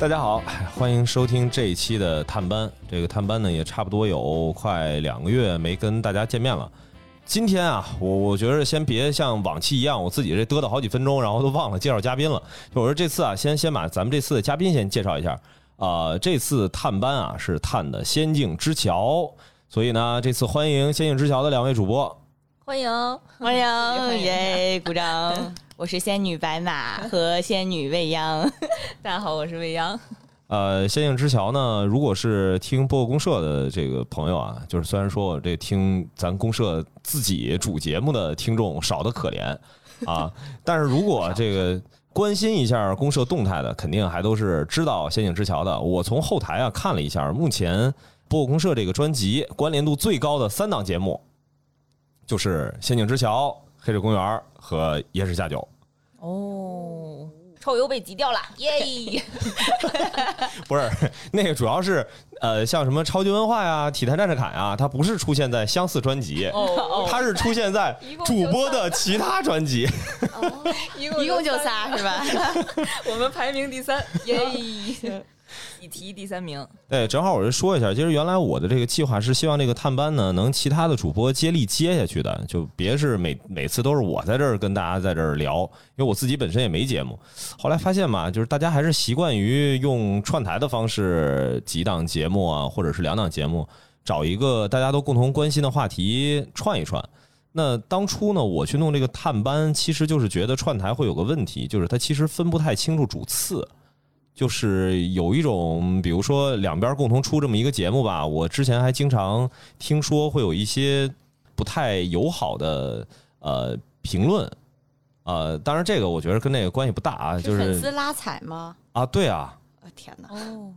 大家好，欢迎收听这一期的探班。这个探班呢，也差不多有快两个月没跟大家见面了。今天啊，我我觉得先别像往期一样，我自己这嘚嘚好几分钟，然后都忘了介绍嘉宾了。就我说这次啊，先先把咱们这次的嘉宾先介绍一下。啊，这次探班啊是探的《仙境之桥》，所以呢，这次欢迎《仙境之桥》的两位主播。欢迎欢迎 耶！鼓掌！我是仙女白马 和仙女未央。大家好，我是未央。呃，《仙境之桥》呢，如果是听播客公社的这个朋友啊，就是虽然说我这听咱公社自己主节目的听众少得可怜 啊，但是如果这个关心一下公社动态的，肯定还都是知道《仙境之桥》的。我从后台啊看了一下，目前播客公社这个专辑关联度最高的三档节目。就是《仙境之桥》《黑水公园》和《野史下酒》哦，臭油被挤掉了，耶！不是那个，主要是呃，像什么超级文化呀、体坛战士侃呀，它不是出现在相似专辑，它是出现在 主播的其他专辑。一共一共就仨是吧？我们排名第三，耶！你提第三名，对，正好我就说一下，其实原来我的这个计划是希望这个探班呢，能其他的主播接力接下去的，就别是每每次都是我在这儿跟大家在这儿聊，因为我自己本身也没节目。后来发现嘛，就是大家还是习惯于用串台的方式，几档节目啊，或者是两档节目，找一个大家都共同关心的话题串一串。那当初呢，我去弄这个探班，其实就是觉得串台会有个问题，就是它其实分不太清楚主次。就是有一种，比如说两边共同出这么一个节目吧，我之前还经常听说会有一些不太友好的呃评论，呃，当然这个我觉得跟那个关系不大啊，就是粉丝拉踩吗？啊，对啊，天哪，哦，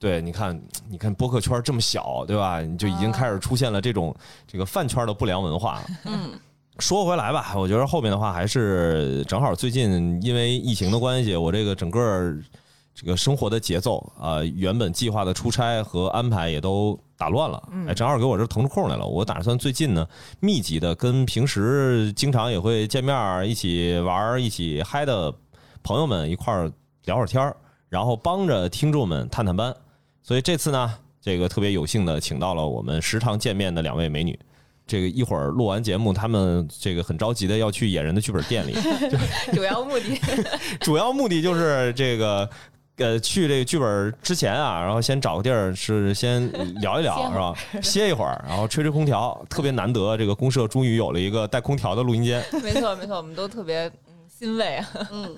对，你看，你看播客圈这么小，对吧？你就已经开始出现了这种这个饭圈的不良文化。嗯，说回来吧，我觉得后面的话还是正好最近因为疫情的关系，我这个整个。这个生活的节奏啊，原本计划的出差和安排也都打乱了，哎，正好给我这腾出空来了。我打算最近呢，密集的跟平时经常也会见面、一起玩、一起嗨的朋友们一块儿聊会儿天儿，然后帮着听众们探探班。所以这次呢，这个特别有幸的请到了我们时常见面的两位美女。这个一会儿录完节目，他们这个很着急的要去野人的剧本店里，主要目的，主要目的就是这个。呃，去这个剧本之前啊，然后先找个地儿是先聊一聊，是吧？歇一会儿，然后吹吹空调，特别难得，这个公社终于有了一个带空调的录音间。没错，没错，我们都特别欣慰。嗯，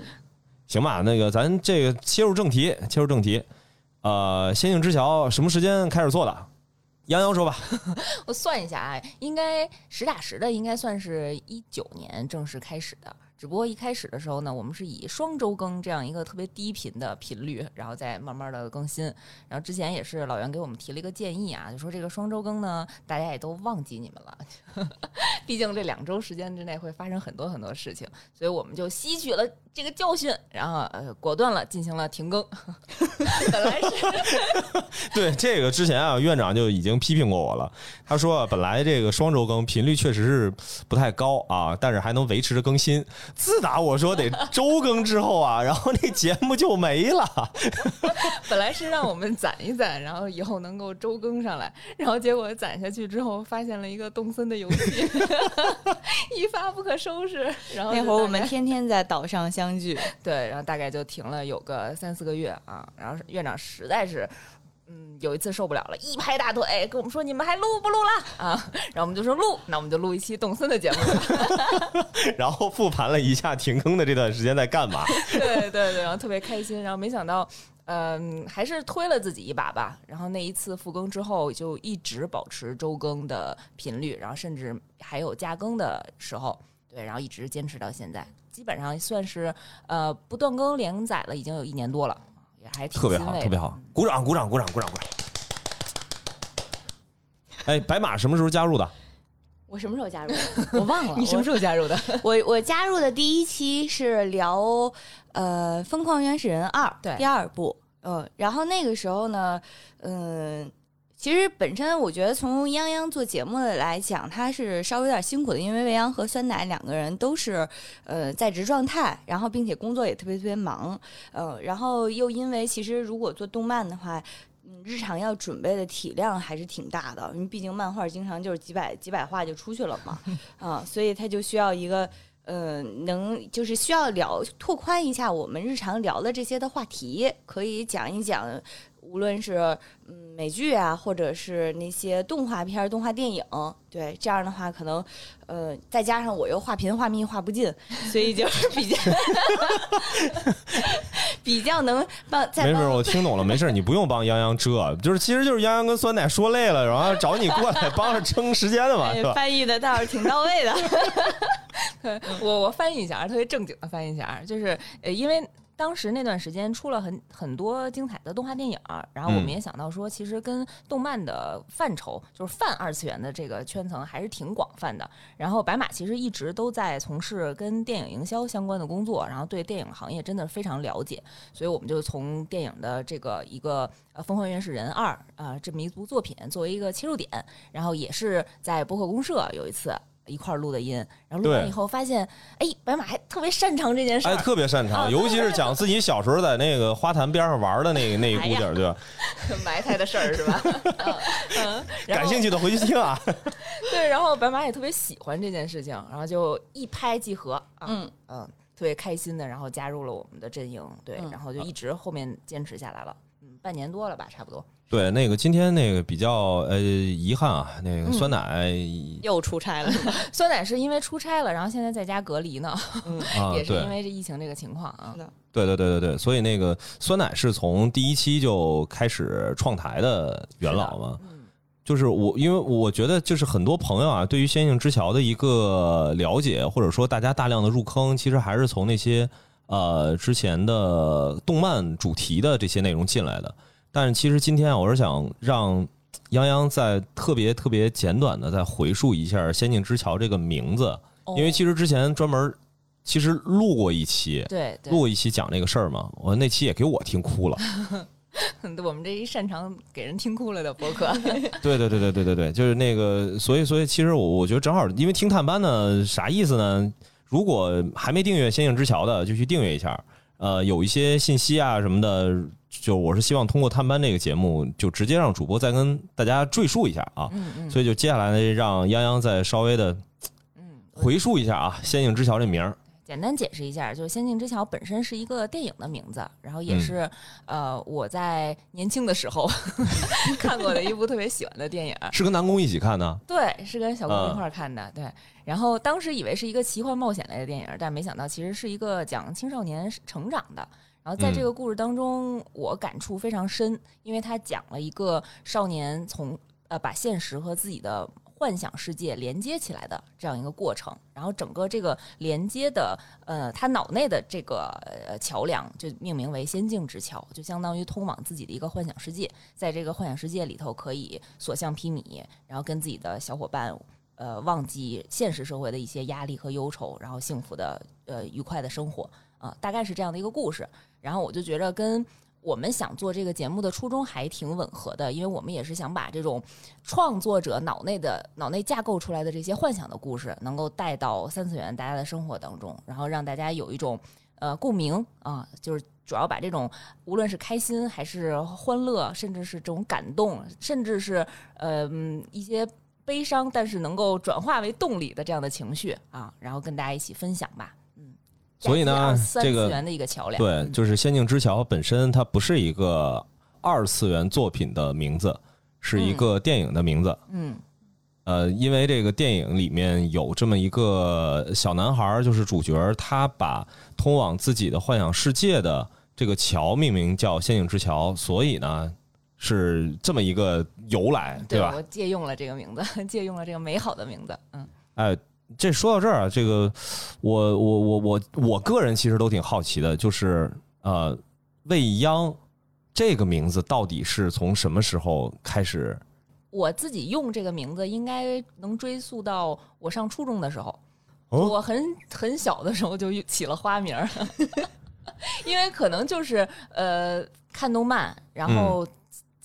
行吧，那个咱这个切入正题，切入正题。呃，仙境之桥什么时间开始做的？杨洋说吧。我算一下啊，应该实打实的，应该算是一九年正式开始的。只不过一开始的时候呢，我们是以双周更这样一个特别低频的频率，然后再慢慢的更新。然后之前也是老袁给我们提了一个建议啊，就说这个双周更呢，大家也都忘记你们了，毕竟这两周时间之内会发生很多很多事情，所以我们就吸取了这个教训，然后呃果断了进行了停更。本来是 对这个之前啊，院长就已经批评过我了，他说本来这个双周更频率确实是不太高啊，但是还能维持着更新。自打我说得周更之后啊，然后那节目就没了。本来是让我们攒一攒，然后以后能够周更上来，然后结果攒下去之后，发现了一个动森的游戏，一发不可收拾。然后那会儿我们天天在岛上相聚，对，然后大概就停了有个三四个月啊。然后院长实在是。嗯，有一次受不了了，一拍大腿跟我们说：“你们还录不录了？”啊，然后我们就说录，那我们就录一期动森的节目。然后复盘了一下停更的这段时间在干嘛？对对对，然后特别开心，然后没想到，嗯，还是推了自己一把吧。然后那一次复更之后，就一直保持周更的频率，然后甚至还有加更的时候，对，然后一直坚持到现在，基本上算是呃不断更连载了，已经有一年多了。也还特别好，特别好，鼓掌，鼓掌，鼓掌，鼓掌，鼓掌！哎，白马什么时候加入的？我什么时候加入的？我忘了。你什么时候加入的？我我加入的第一期是聊呃《疯狂原始人二》对第二部，嗯，然后那个时候呢，嗯，其实本身我觉得从泱泱做节目的来讲，他是稍微有点辛苦的，因为未央和酸奶两个人都是呃在职状态，然后并且工作也特别特别忙，呃，然后又因为其实如果做动漫的话。嗯，日常要准备的体量还是挺大的，因为毕竟漫画经常就是几百几百话就出去了嘛，啊，所以他就需要一个呃，能就是需要聊拓宽一下我们日常聊的这些的话题，可以讲一讲。无论是嗯美剧啊，或者是那些动画片、动画电影，对这样的话，可能呃再加上我又画频画密画不进，所以就 是比较 比较能帮。没事，我听懂了，没事，你不用帮泱泱遮，就是其实就是泱泱跟酸奶说累了，然后找你过来帮着撑时间的嘛，是吧？翻译的倒是挺到位的。我我翻译一下，特别正经的翻译一下，就是呃因为。当时那段时间出了很很多精彩的动画电影，然后我们也想到说，其实跟动漫的范畴，就是泛二次元的这个圈层还是挺广泛的。然后白马其实一直都在从事跟电影营销相关的工作，然后对电影行业真的非常了解，所以我们就从电影的这个一个呃《疯狂原始人二》啊这么一部作品作为一个切入点，然后也是在播客公社有一次。一块儿录的音，然后录完以后发现，哎，白马还特别擅长这件事，哎，特别擅长，尤其是讲 自己小时候在那个花坛边上玩的那个那一股劲儿，对吧？埋汰的事儿是吧？嗯，感兴趣的回去听啊。对，然后白马也特别喜欢这件事情，然后就一拍即合，嗯嗯，特别开心的，然后加入了我们的阵营，对，然后就一直后面坚持下来了，嗯，半年多了吧，差不多。对，那个今天那个比较呃遗憾啊，那个酸奶又出差了。酸奶是因为出差了，然后现在在家隔离呢，嗯，也是因为这疫情这个情况啊。对对对对对，所以那个酸奶是从第一期就开始创台的元老嘛。就是我，因为我觉得就是很多朋友啊，对于《仙境之桥》的一个了解，或者说大家大量的入坑，其实还是从那些呃之前的动漫主题的这些内容进来的。但是其实今天啊，我是想让泱泱再特别特别简短的再回述一下《仙境之桥》这个名字，因为其实之前专门其实录过一期，对，录过一期讲这个事儿嘛，我那期也给我听哭了。我们这一擅长给人听哭了的博客，对对对对对对对，就是那个，所以所以其实我我觉得正好，因为听探班呢，啥意思呢？如果还没订阅《仙境之桥》的，就去订阅一下。呃，有一些信息啊什么的。就我是希望通过探班这个节目，就直接让主播再跟大家赘述一下啊。嗯嗯。所以就接下来呢让泱泱再稍微的，嗯，回述一下啊，《仙境之桥》这名儿。简单解释一下，就是《仙境之桥》本身是一个电影的名字，然后也是呃我在年轻的时候 看过的一部特别喜欢的电影。是跟南宫一起看的？对，是跟小宫一块看的。对，然后当时以为是一个奇幻冒险类的电影，但没想到其实是一个讲青少年成长的。然后在这个故事当中，我感触非常深，因为他讲了一个少年从呃把现实和自己的幻想世界连接起来的这样一个过程。然后整个这个连接的呃他脑内的这个呃桥梁就命名为仙境之桥，就相当于通往自己的一个幻想世界。在这个幻想世界里头，可以所向披靡，然后跟自己的小伙伴呃忘记现实社会的一些压力和忧愁，然后幸福的呃愉快的生活啊，大概是这样的一个故事。然后我就觉得跟我们想做这个节目的初衷还挺吻合的，因为我们也是想把这种创作者脑内的脑内架构出来的这些幻想的故事，能够带到三次元大家的生活当中，然后让大家有一种呃共鸣啊，就是主要把这种无论是开心还是欢乐，甚至是这种感动，甚至是呃一些悲伤，但是能够转化为动力的这样的情绪啊，然后跟大家一起分享吧。所以呢，这个对，就是《仙境之桥》本身它不是一个二次元作品的名字，是一个电影的名字。嗯，呃，因为这个电影里面有这么一个小男孩，就是主角，他把通往自己的幻想世界的这个桥命名叫《仙境之桥》，所以呢，是这么一个由来，对吧？我借用了这个名字，借用了这个美好的名字。嗯，哎。这说到这儿啊，这个我我我我我个人其实都挺好奇的，就是呃，未央这个名字到底是从什么时候开始？我自己用这个名字应该能追溯到我上初中的时候，我很很小的时候就起了花名，因为可能就是呃看动漫，然后。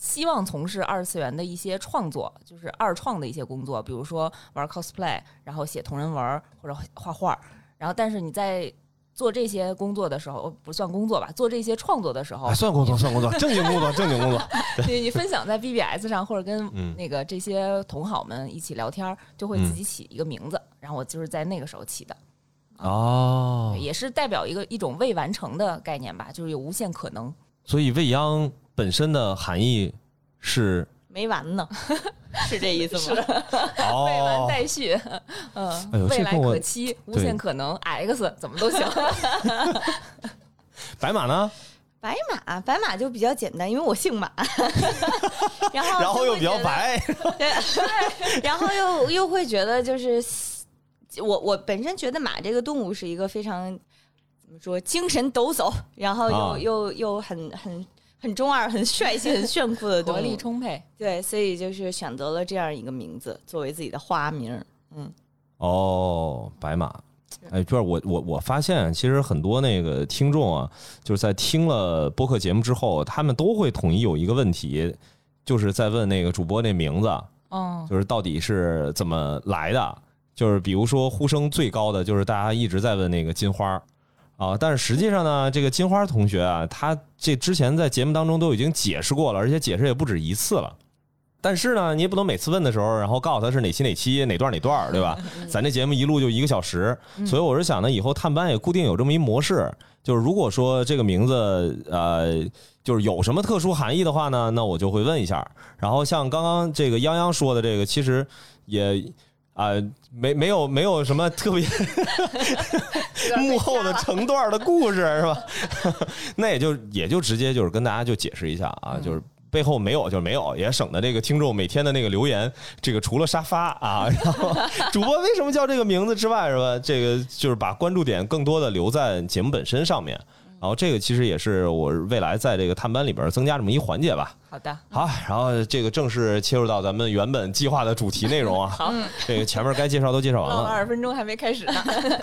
希望从事二次元的一些创作，就是二创的一些工作，比如说玩 cosplay，然后写同人文或者画画。然后，但是你在做这些工作的时候，不算工作吧？做这些创作的时候，算工作，算工作，正经工作，正经工作。你你分享在 BBS 上，或者跟那个这些同好们一起聊天，就会自己起一个名字。然后我就是在那个时候起的。哦，也是代表一个一种未完成的概念吧，就是有无限可能。所以未央本身的含义是没完呢，是这意思吗？未完待续，嗯，未来可期，无限可能，X 怎么都行。白马呢？白马，白马就比较简单，因为我姓马，然后然后又比较白，对，然后又又会觉得就是。我我本身觉得马这个动物是一个非常怎么说精神抖擞，然后又又又很很很中二、很帅气、很炫酷的动物，活力充沛。对，所以就是选择了这样一个名字作为自己的花名。嗯，哦，白马。哎，就是我我我发现，其实很多那个听众啊，就是在听了播客节目之后，他们都会统一有一个问题，就是在问那个主播那名字，嗯，就是到底是怎么来的。就是比如说呼声最高的就是大家一直在问那个金花啊，但是实际上呢，这个金花同学啊，他这之前在节目当中都已经解释过了，而且解释也不止一次了。但是呢，你也不能每次问的时候，然后告诉他是哪期哪期哪段哪段，对吧？咱这节目一录就一个小时，所以我是想呢，以后探班也固定有这么一模式，就是如果说这个名字呃，就是有什么特殊含义的话呢，那我就会问一下。然后像刚刚这个泱泱说的这个，其实也。啊，没没有没有什么特别 幕后的成段的故事是吧？那也就也就直接就是跟大家就解释一下啊，就是背后没有就是没有，也省得这个听众每天的那个留言，这个除了沙发啊，然后主播为什么叫这个名字之外是吧？这个就是把关注点更多的留在节目本身上面。然后这个其实也是我未来在这个探班里边增加这么一环节吧。好的，好，然后这个正式切入到咱们原本计划的主题内容啊。好，这个前面该介绍都介绍完了，二十分钟还没开始呢。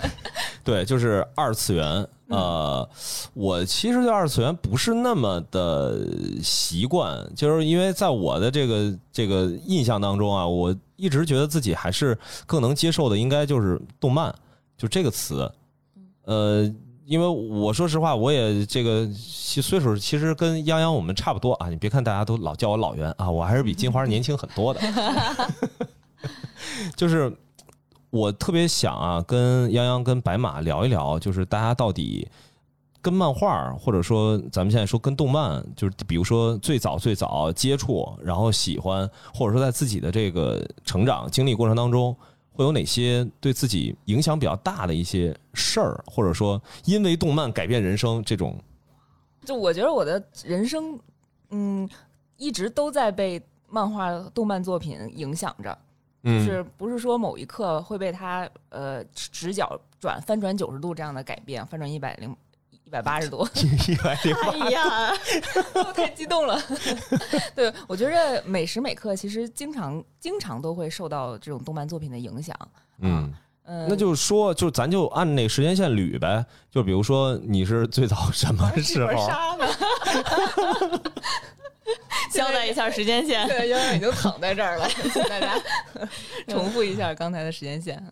对，就是二次元。呃，我其实对二次元不是那么的习惯，就是因为在我的这个这个印象当中啊，我一直觉得自己还是更能接受的，应该就是动漫，就这个词。呃。因为我说实话，我也这个岁数其实跟泱泱我们差不多啊。你别看大家都老叫我老袁啊，我还是比金花年轻很多的。就是我特别想啊，跟泱泱跟白马聊一聊，就是大家到底跟漫画，或者说咱们现在说跟动漫，就是比如说最早最早接触，然后喜欢，或者说在自己的这个成长经历过程当中。会有哪些对自己影响比较大的一些事儿，或者说因为动漫改变人生这种？就我觉得我的人生，嗯，一直都在被漫画、动漫作品影响着，就是不是说某一刻会被它呃直角转、翻转九十度这样的改变，翻转一百零。一百八十多，一百零八，哎呀，太激动了。对，我觉着每时每刻其实经常经常都会受到这种动漫作品的影响。嗯嗯，那就是说，就咱就按那时间线捋呗。就比如说，你是最早什么时候？杀呢？交代一下时间线。对，因为已经躺在这儿了，请大家重复一下刚才的时间线。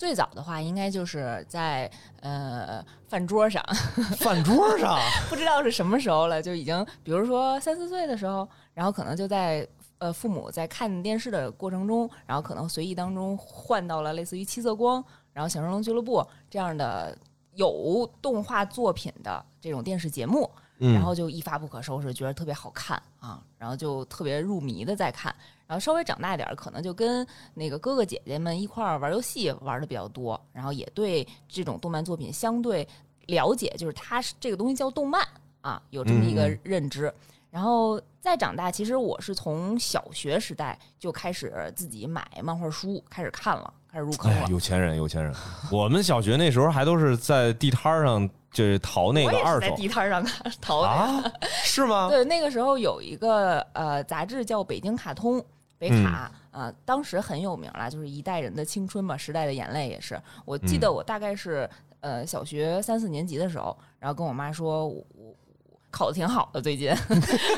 最早的话，应该就是在呃饭桌上，饭桌上？不知道是什么时候了，就已经，比如说三四岁的时候，然后可能就在呃父母在看电视的过程中，然后可能随意当中换到了类似于七色光，然后小神龙俱乐部这样的有动画作品的这种电视节目，然后就一发不可收拾，觉得特别好看啊，然后就特别入迷的在看。然后稍微长大点儿，可能就跟那个哥哥姐姐们一块儿玩游戏玩的比较多，然后也对这种动漫作品相对了解，就是它是这个东西叫动漫啊，有这么一个认知。然后再长大，其实我是从小学时代就开始自己买漫画书，开始看了，开始入坑了。有钱人，有钱人。我们小学那时候还都是在地摊上，就是淘那个二手。在地摊上 淘啊？是吗？对，那个时候有一个呃杂志叫《北京卡通》。北卡啊，当时很有名了，就是一代人的青春嘛，时代的眼泪也是。我记得我大概是呃小学三四年级的时候，然后跟我妈说，我考的挺好的，最近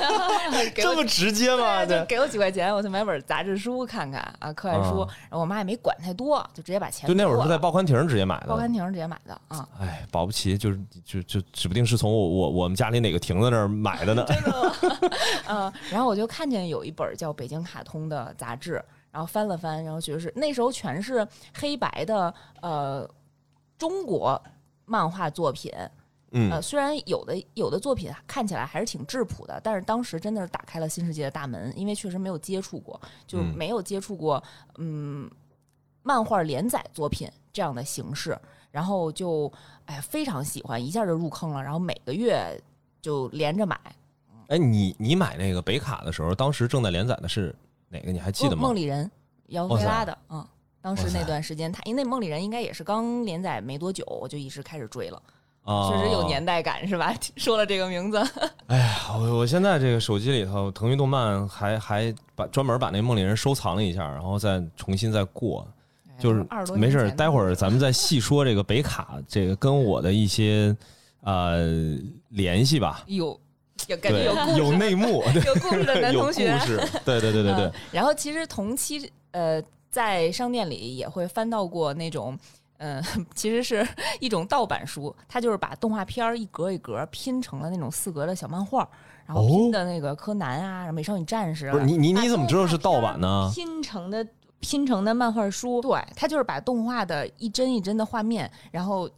这么直接吗？对，就，给我几块钱，我去买本杂志书看看啊，课外书。啊然后我妈也没管太多，就直接把钱就那会儿是在报刊亭直接买的。报刊亭直接买的啊。哎，保不齐就是就就指不定是从我我我们家里哪个亭子那儿买的呢。嗯，然后我就看见有一本叫《北京卡通》的杂志，然后翻了翻，然后觉得是那时候全是黑白的呃中国漫画作品，呃，嗯，虽然有的有的作品看起来还是挺质朴的，但是当时真的是打开了新世界的大门，因为确实没有接触过，就嗯没有接触过嗯漫画连载作品这样的形式，然后就哎非常喜欢，一下就入坑了，然后每个月就连着买。哎，你你买那个北卡的时候，当时正在连载的是哪个？你还记得吗梦梦？里人，姚菲拉的，嗯。当时那段时间，他因为那梦里人应该也是刚连载没多久，我就一直开始追了，啊，确实有年代感，是吧？说了这个名字，哎呀，我我现在这个手机里头，腾讯动漫还还把专门把那梦里人收藏了一下，然后再重新再过。就是没事待会儿咱们再细说这个北卡，这个跟我的一些呃联系吧。有有感觉有故，事 有内幕，有故事的男同学故。事，对对对对对嗯，然后其实同期呃，在商店里也会翻到过那种。嗯，其实是 一种盗版书，它就是把动画片儿一格一格拼成了那种四格的小漫画，然后拼的那个柯南啊、美少女战士啊，不是你你你怎么知道是盗版呢？拼成的拼成的漫画书，对，它就是把动画的一帧一帧的画面，然后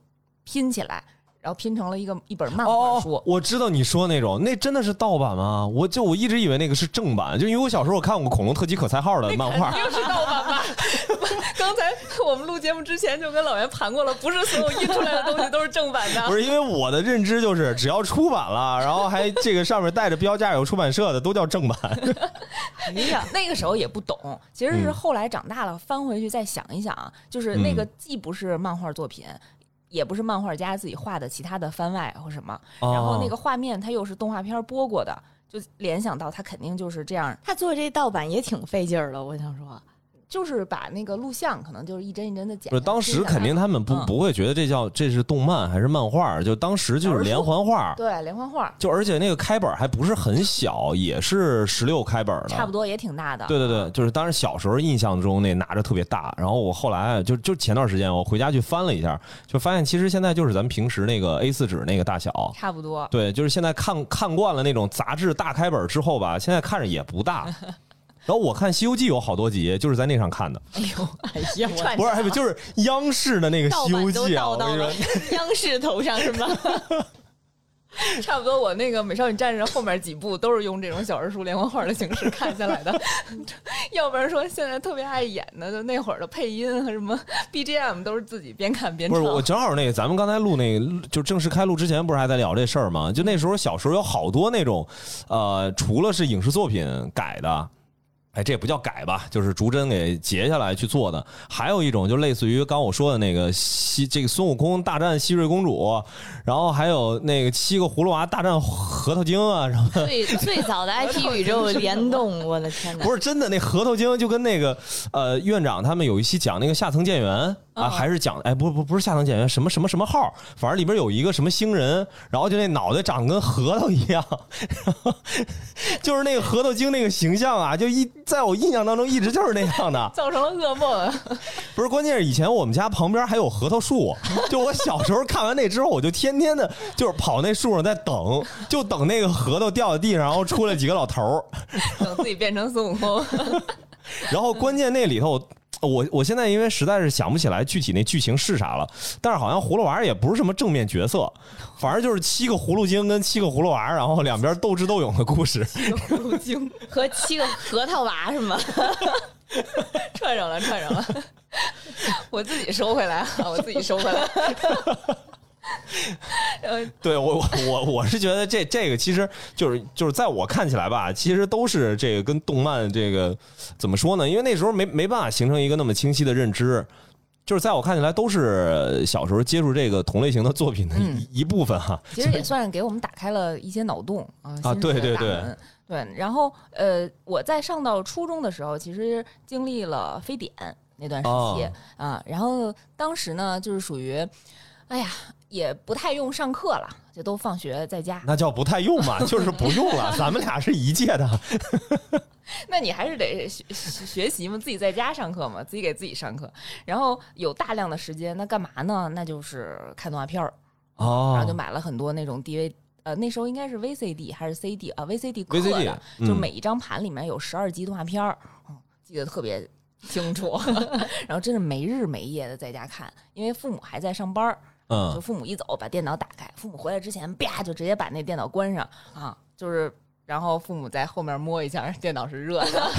拼起来，然后拼成了一个一本漫画哦书。，我知道你说那种，那真的是盗版吗？我就我一直以为那个是正版，就因为我小时候我看过《恐龙特级可赛号》的漫画。又是盗版吧？刚才我们录节目之前就跟老袁盘过了，不是所有印出来的东西都是正版的。不是因为我的认知就是，只要出版了，然后还这个上面带着标价有出版社的，都叫正版。哎呀，那个时候也不懂，其实是后来长大了翻回去再想一想，就是那个既不是漫画作品。也不是漫画家自己画的其他的番外或什么，然后那个画面它又是动画片播过的，就联想到它肯定就是这样，他做这盗版也挺费劲儿的，我想说。就是把那个录像可能就是一帧一帧的剪。不是，当时肯定他们不嗯不会觉得这叫这是动漫还是漫画，就当时就是连环画，对连环画，就而且那个开本还不是很小，也是十六开本的，差不多也挺大的。对对对，就是当时小时候印象中那拿着特别大，然后我后来就就前段时间我回家去翻了一下，就发现其实现在就是咱们平时那个 A 四纸那个大小。差不多。对，就是现在看看惯了那种杂志大开本之后吧，现在看着也不大。然后我看《西游记》有好多集，就是在那上看的，哎呦，哎呀，我不是，还不就是央视的那个《西游记》啊，我跟你说，央视头上是吗？差不多，我那个《美少女战士》后面几部都是用这种小人书连环画的形式看下来的，要不然说现在特别爱演的，就那会儿的配音和什么 BGM 都是自己边看边唱。不是我正好那个，咱们刚才录那个，就正式开录之前，不是还在聊这事儿吗？就那时候小时候有好多那种，呃，除了是影视作品改的。哎，这也不叫改吧，就是逐帧给截下来去做的。还有一种就类似于刚我说的那个西这个孙悟空大战西瑞公主，然后还有那个七个葫芦娃大战核桃精啊什么。最最早的 IP 宇宙联动，我的天哪！不是真的，那核桃精就跟那个呃院长他们有一期讲那个下层建员啊，嗯还是讲哎不不不是下层建员，什么什么什么号，反正里边有一个什么星人，然后就那脑袋长得跟核桃一样，然 后就是那个核桃精那个形象啊，就一在我印象当中一直就是那样的。造成了噩梦。不是，关键是以前我们家旁边还有核桃树，就我小时候看完那之后，我就天天的就是跑那树上在等，就等那个核桃掉在地上，然后出来几个老头儿。等自己变成孙悟空，然后关键那里头，我我现在因为实在是想不起来具体那剧情是啥了，但是好像葫芦娃也不是什么正面角色，反正就是七个葫芦精跟七个葫芦娃，然后两边斗智斗勇的故事。葫芦精 和七个核桃娃是吗？串上了，串上了。我自己收回来啊，我自己收回来。呃，对我我我我是觉得这这个其实就是就是在我看起来吧，其实都是这个跟动漫这个怎么说呢？因为那时候没没办法形成一个那么清晰的认知。就是在我看起来，都是小时候接触这个同类型的作品的一、部分哈。其实也 算是给我们打开了一些脑洞啊。对对对对。然后呃，我在上到初中的时候，其实经历了非典那段时期、哦啊。然后当时呢，就是属于，哎呀。也不太用上课了，就都放学在家。那叫不太用嘛，就是不用了。咱们俩是一届的，那你还是得学学学习嘛，自己在家上课嘛，自己给自己上课。然后有大量的时间，那干嘛呢？那就是看动画片儿，然后就哦买了很多那种 DV。呃，那时候应该是 VCD 还是 CD 啊？VCD 刻 VCD 的，嗯就每一张盘里面有十二集动画片儿，嗯，记得特别清楚。然后真是没日没夜的在家看，因为父母还在上班儿，就嗯，父母一走把电脑打开，父母回来之前啪就直接把那电脑关上啊，就是然后父母在后面摸一下，电脑是热的，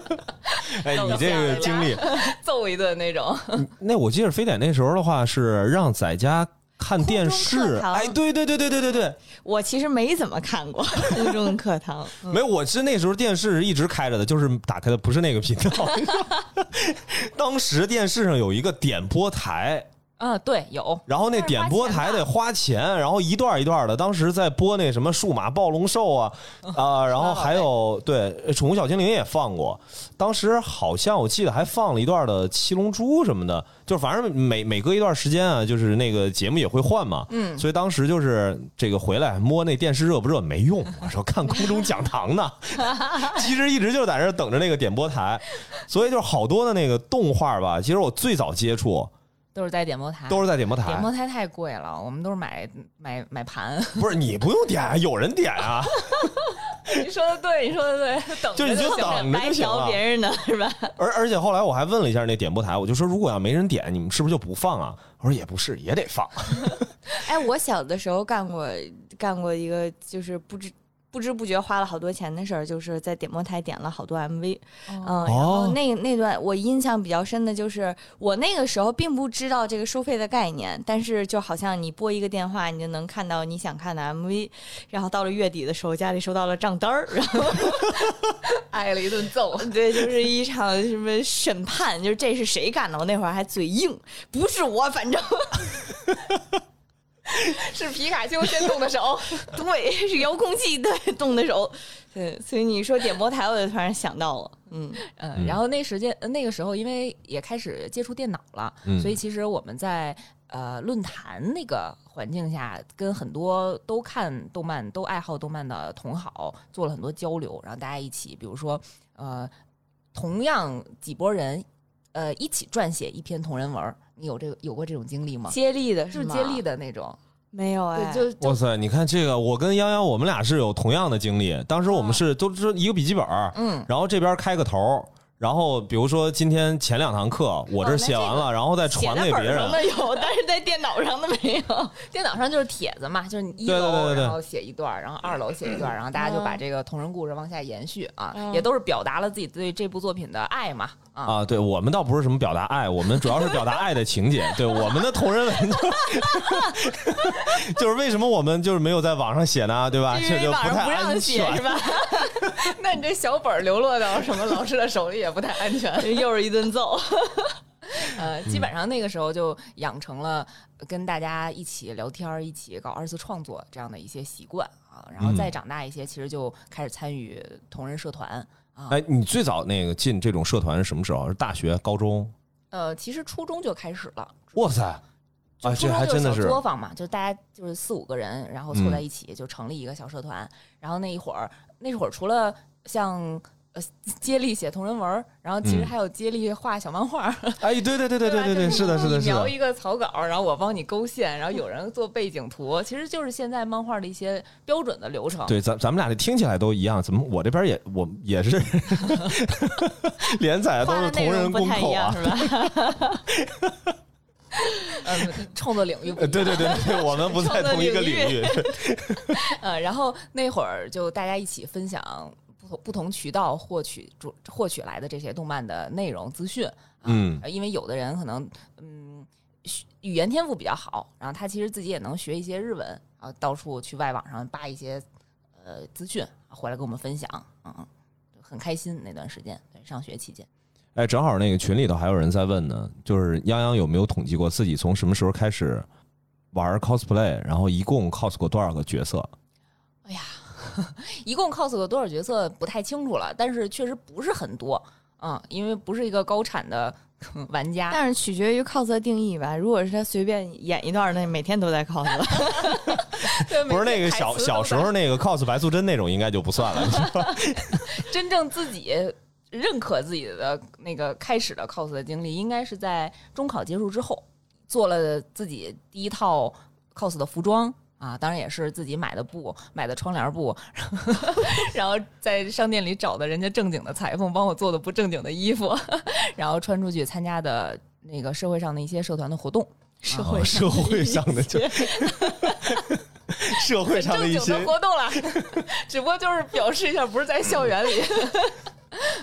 哎，你这个经历，揍一顿那种。那我记得非典那时候的话是让在家看电视哎，对对对对对对对，我其实没怎么看过初中课堂，没有，我是那时候电视一直开着的，就是打开的不是那个频道。当时电视上有一个点播台，啊，对，有。然后那点播台得花钱，然后一段一段的。当时在播那什么数码暴龙兽啊 啊，然后还有对宠物小精灵也放过。当时好像我记得还放了一段的七龙珠什么的，就反正每每隔一段时间啊，就是那个节目也会换嘛。嗯所以当时就是这个回来摸那电视热不热没用，我说看空中讲堂呢，其实一直就在这等着那个点播台。所以就是好多的那个动画吧，其实我最早接触都是在点播台，都是在点播台。点播台太贵了，我们都是买买买盘。不是你不用点，有人点啊，你说的对，你说的对，等 就你就等着白就行了嫖别。人的是吧？而而且后来我还问了一下那点播台，我就说如果要没人点，你们是不是就不放啊？我说也不是，也得放。哎，我小的时候干过干过一个，就是不知不知不觉花了好多钱的事儿，就是在点播台点了好多 MV。嗯，哦然后哦那那段我印象比较深的就是，我那个时候并不知道这个收费的概念，但是就好像你拨一个电话，你就能看到你想看的 MV，然后到了月底的时候，家里收到了账单儿，然后 挨了一顿揍。对，就是一场什么审判，就是这是谁干的？我那会儿还嘴硬，不是我，反正 是皮卡丘先动的手，对，是遥控器对动的手，对，所以你说点播台，我就突然想到了，嗯，嗯，然后那时间那个时候，因为也开始接触电脑了，嗯所以其实我们在呃论坛那个环境下，跟很多都看动漫、都爱好动漫的同好做了很多交流，然后大家一起，比如说呃，同样几拨人，呃，一起撰写一篇同人文儿，你有这个有过这种经历吗？接力的就是是吗接力的那种，没有哎，对，就哇塞，你看这个，我跟泱泱我们俩是有同样的经历。当时我们是都是一个笔记本儿，嗯，然后这边开个头儿，然后比如说今天前两堂课我这写完了，然后再传给别人在本上。的有，但是在电脑上的没有。电脑上就是帖子嘛，就是你一对对楼对对对然后写一段，然后二楼写一段，然后大家就把这个同人故事往下延续啊，嗯也都是表达了自己对这部作品的爱嘛啊。啊，对我们倒不是什么表达爱，我们主要是表达爱的情节。对我们的同人文就 就是为什么我们就是没有在网上写呢？对吧？因这就为网上不太安让写全是。吧？那你这小本儿流落到什么老师的手里也不太安全。又是一顿揍。呃，基本上那个时候就养成了跟大家一起聊天儿、一起搞二次创作这样的一些习惯啊。然后再长大一些，其实就开始参与同人社团啊。哎，你最早那个进这种社团是什么时候？是大学、高中？呃，其实初中就开始了。哇塞！啊，这还真的是作坊嘛，就大家就是四五个人，然后凑在一起就成立一个小社团。然后那一会儿，那会儿除了像呃接力写同人文儿，然后其实嗯还有接力画小漫画儿。哎，对对对对对对对，是的，是的，是的。描一个草稿，然后我帮你勾线，然后有人做背景图，其实就是现在漫画的一些标准的流程。对，咱咱们俩这听起来都一样，怎么我这边也我也是 连载都是同人容不太一公口啊？样是吧？嗯，创作领域对对对对，我们不在同一个领域。呃，然后那会儿就大家一起分享不同不同渠道获取主获取来的这些动漫的内容资讯。啊嗯呃因为有的人可能嗯学语言天赋比较好，然后他其实自己也能学一些日文，然后到处去外网上扒一些呃资讯回来跟我们分享，嗯，嗯很开心那段时间，对，上学期间。哎，正好那个群里头还有人在问呢，就是泱泱有没有统计过自己从什么时候开始玩 cosplay，然后一共 cos 过多少个角色？一共 cos 过多少角色不太清楚了，但是确实不是很多。嗯，因为不是一个高产的玩家。但是取决于 cos 的定义吧。如果是他随便演一段，那每天都在 cos。不是那个小 小时候那个 cos 白素贞那种，应该就不算了。真正自己认可自己的那个开始的 cos 的经历，应该是在中考结束之后，做了自己第一套 cos 的服装。啊，当然也是自己买的布，买的窗帘布，然后在商店里找的人家正经的裁缝帮我做的不正经的衣服，然后穿出去参加的那个社会上的一些社团的活动，社会社会上的就 社会上的一些活动了，只不过就是表示一下，不是在校园里。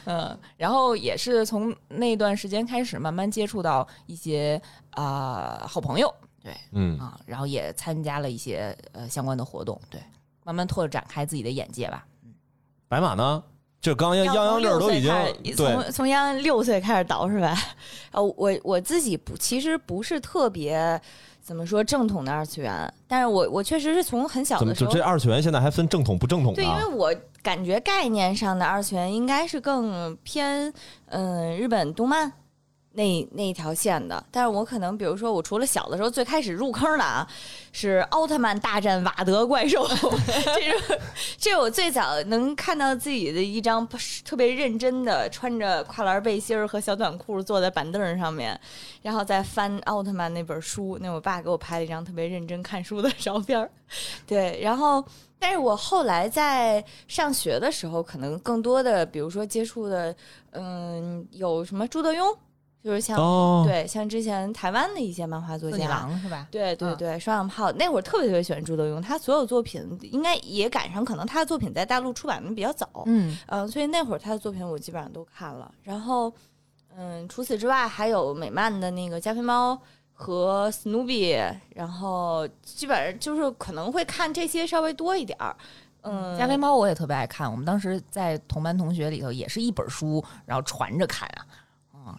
嗯，然后也是从那段时间开始，慢慢接触到一些啊好朋友。对，嗯啊，然后也参加了一些呃相关的活动，对，慢慢拓展开自己的眼界吧。嗯，白马呢？就刚央央这儿都已经从从央央六岁开始倒是吧？呃，我我自己不，其实不是特别怎么说正统的二次元，但是我我确实是从很小的时候，这二次元现在还分正统不正统？对，因为我感觉概念上的二次元应该是更偏嗯日本动漫。那那一条线的，但是我可能，比如说，我除了小的时候最开始入坑的啊，是奥特曼大战瓦德怪兽，这是这是我最早能看到自己的一张特别认真的穿着跨栏背心儿和小短裤坐在板凳上面，然后再翻奥特曼那本书，那我爸给我拍了一张特别认真看书的照片儿，对，然后，但是我后来在上学的时候，可能更多的，比如说接触的，嗯，有什么朱德庸。就是像对像之前台湾的一些漫画作家，是吧？对对对，双响炮那会儿特别特别喜欢朱德庸，他所有作品应该也赶上，可能他的作品在大陆出版的比较早，嗯嗯，所以那会儿他的作品我基本上都看了。然后嗯，除此之外还有美漫的那个加菲猫和 Snoopy，，然后基本上就是可能会看这些稍微多一点儿。嗯，加菲猫我也特别爱看，我们当时在同班同学里头也是一本书，然后传着看啊。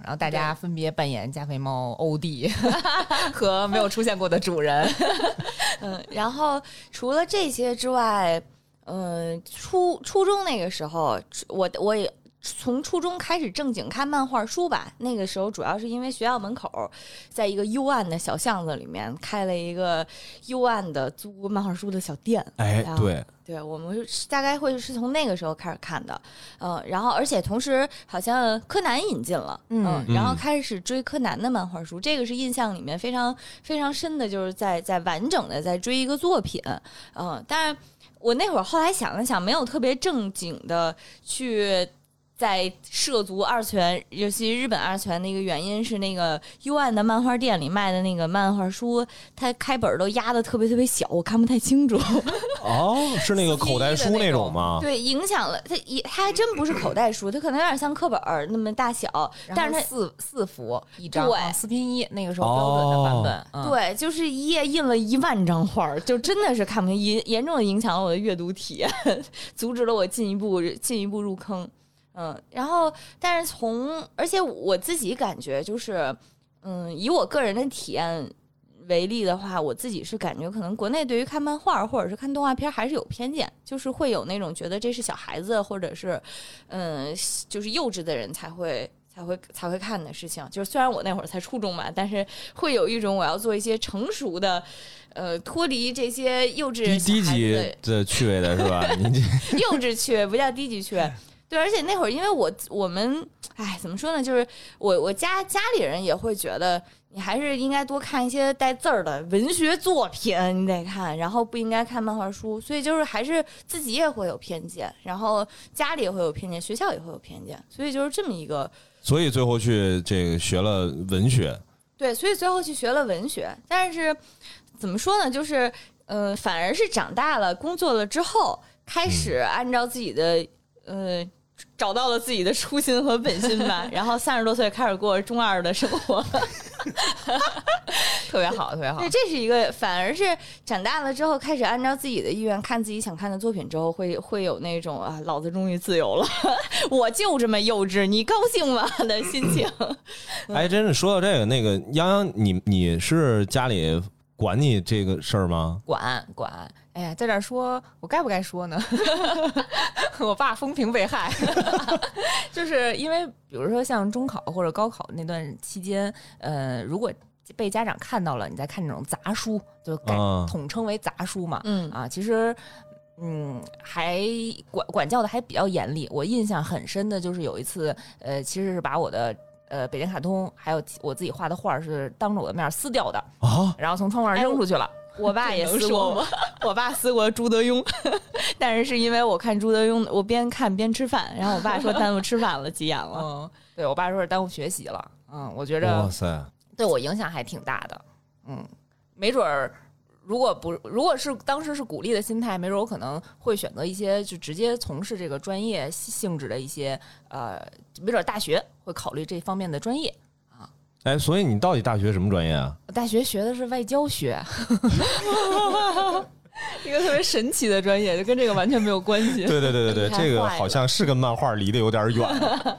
然后大家分别扮演加菲猫欧弟 和没有出现过的主人。嗯，然后除了这些之外，嗯，初初中那个时候，我我也从初中开始正经看漫画书吧。那个时候主要是因为学校门口在一个幽暗的小巷子里面开了一个幽暗的租漫画书的小店。哎，对。对，我们大概会是从那个时候开始看的，嗯，然后而且同时好像柯南引进了，嗯，然后开始追柯南的漫画书，这个是印象里面非常非常深的，就是在在完整的在追一个作品，嗯，但是我那会儿后来想了想，没有特别正经的去。在涉足二次元，尤其日本二次元的一个原因是，那个幽暗的漫画店里卖的那个漫画书，它开本都压的特别特别小，我看不太清楚。哦，是那个口袋书那种吗？对，影响了它，也它还真不是口袋书，它可能有点像课本那么大小，但是它四四幅一张，对，四拼一那个时候标准的版本，对，就是一页印了一万张画，就真的是看不清，严严重的影响了我的阅读体验，阻止了我进一步进一步入坑。嗯，然后，但是从，而且我自己感觉就是，嗯，以我个人的体验为例的话，我自己是感觉可能国内对于看漫画或者是看动画片还是有偏见，就是会有那种觉得这是小孩子或者是，嗯，就是幼稚的人才会才会才会看的事情。就是虽然我那会儿才初中嘛，但是会有一种我要做一些成熟的，呃，脱离这些幼稚低低级的趣味的是吧？幼稚趣味不叫低级趣味。对，而且那会儿，因为我我们，哎，怎么说呢？就是我我家家里人也会觉得，你还是应该多看一些带字儿的文学作品，你得看，然后不应该看漫画书。所以就是还是自己也会有偏见，然后家里也会有偏见，学校也会有偏见，所以就是这么一个。所以最后去这个学了文学。对，所以最后去学了文学，但是怎么说呢？就是呃，反而是长大了，工作了之后，开始按照自己的呃。找到了自己的初心和本心吧，然后三十多岁开始过中二的生活，特别好，特别好。对，这是一个，反而是长大了之后开始按照自己的意愿看自己想看的作品之后，会会有那种啊，老子终于自由了，我就这么幼稚，你高兴吗的心情。哎，真是说到这个，那个泱泱，你你是家里。管你这个事儿吗？管管，哎呀，在这儿说，我该不该说呢？我爸风评被害，就是因为比如说像中考或者高考那段期间，呃，如果被家长看到了你在看那种杂书，就统称为杂书嘛，嗯啊，其实。嗯，还管管教的还比较严厉。我印象很深的就是有一次，呃，其实是把我的呃北京卡通还有我自己画的画是当着我的面撕掉的，啊，然后从窗户上扔出去了。我爸也说撕过我，我爸撕过朱德庸，但是是因为我看朱德庸，我边看边吃饭，然后我爸说耽误吃饭了，急眼了。嗯，对我爸说是耽误学习了。嗯，我觉着哇塞，对我影响还挺大的。嗯，没准儿如果不如果是当时是鼓励的心态，没准儿我可能会选择一些就直接从事这个专业性质的一些呃，没准儿大学会考虑这方面的专业。哎，所以你到底大学什么专业啊？我大学学的是外交学，一个特别神奇的专业，就跟这个完全没有关系。对对对对对，这个好像是跟漫画离得有点远。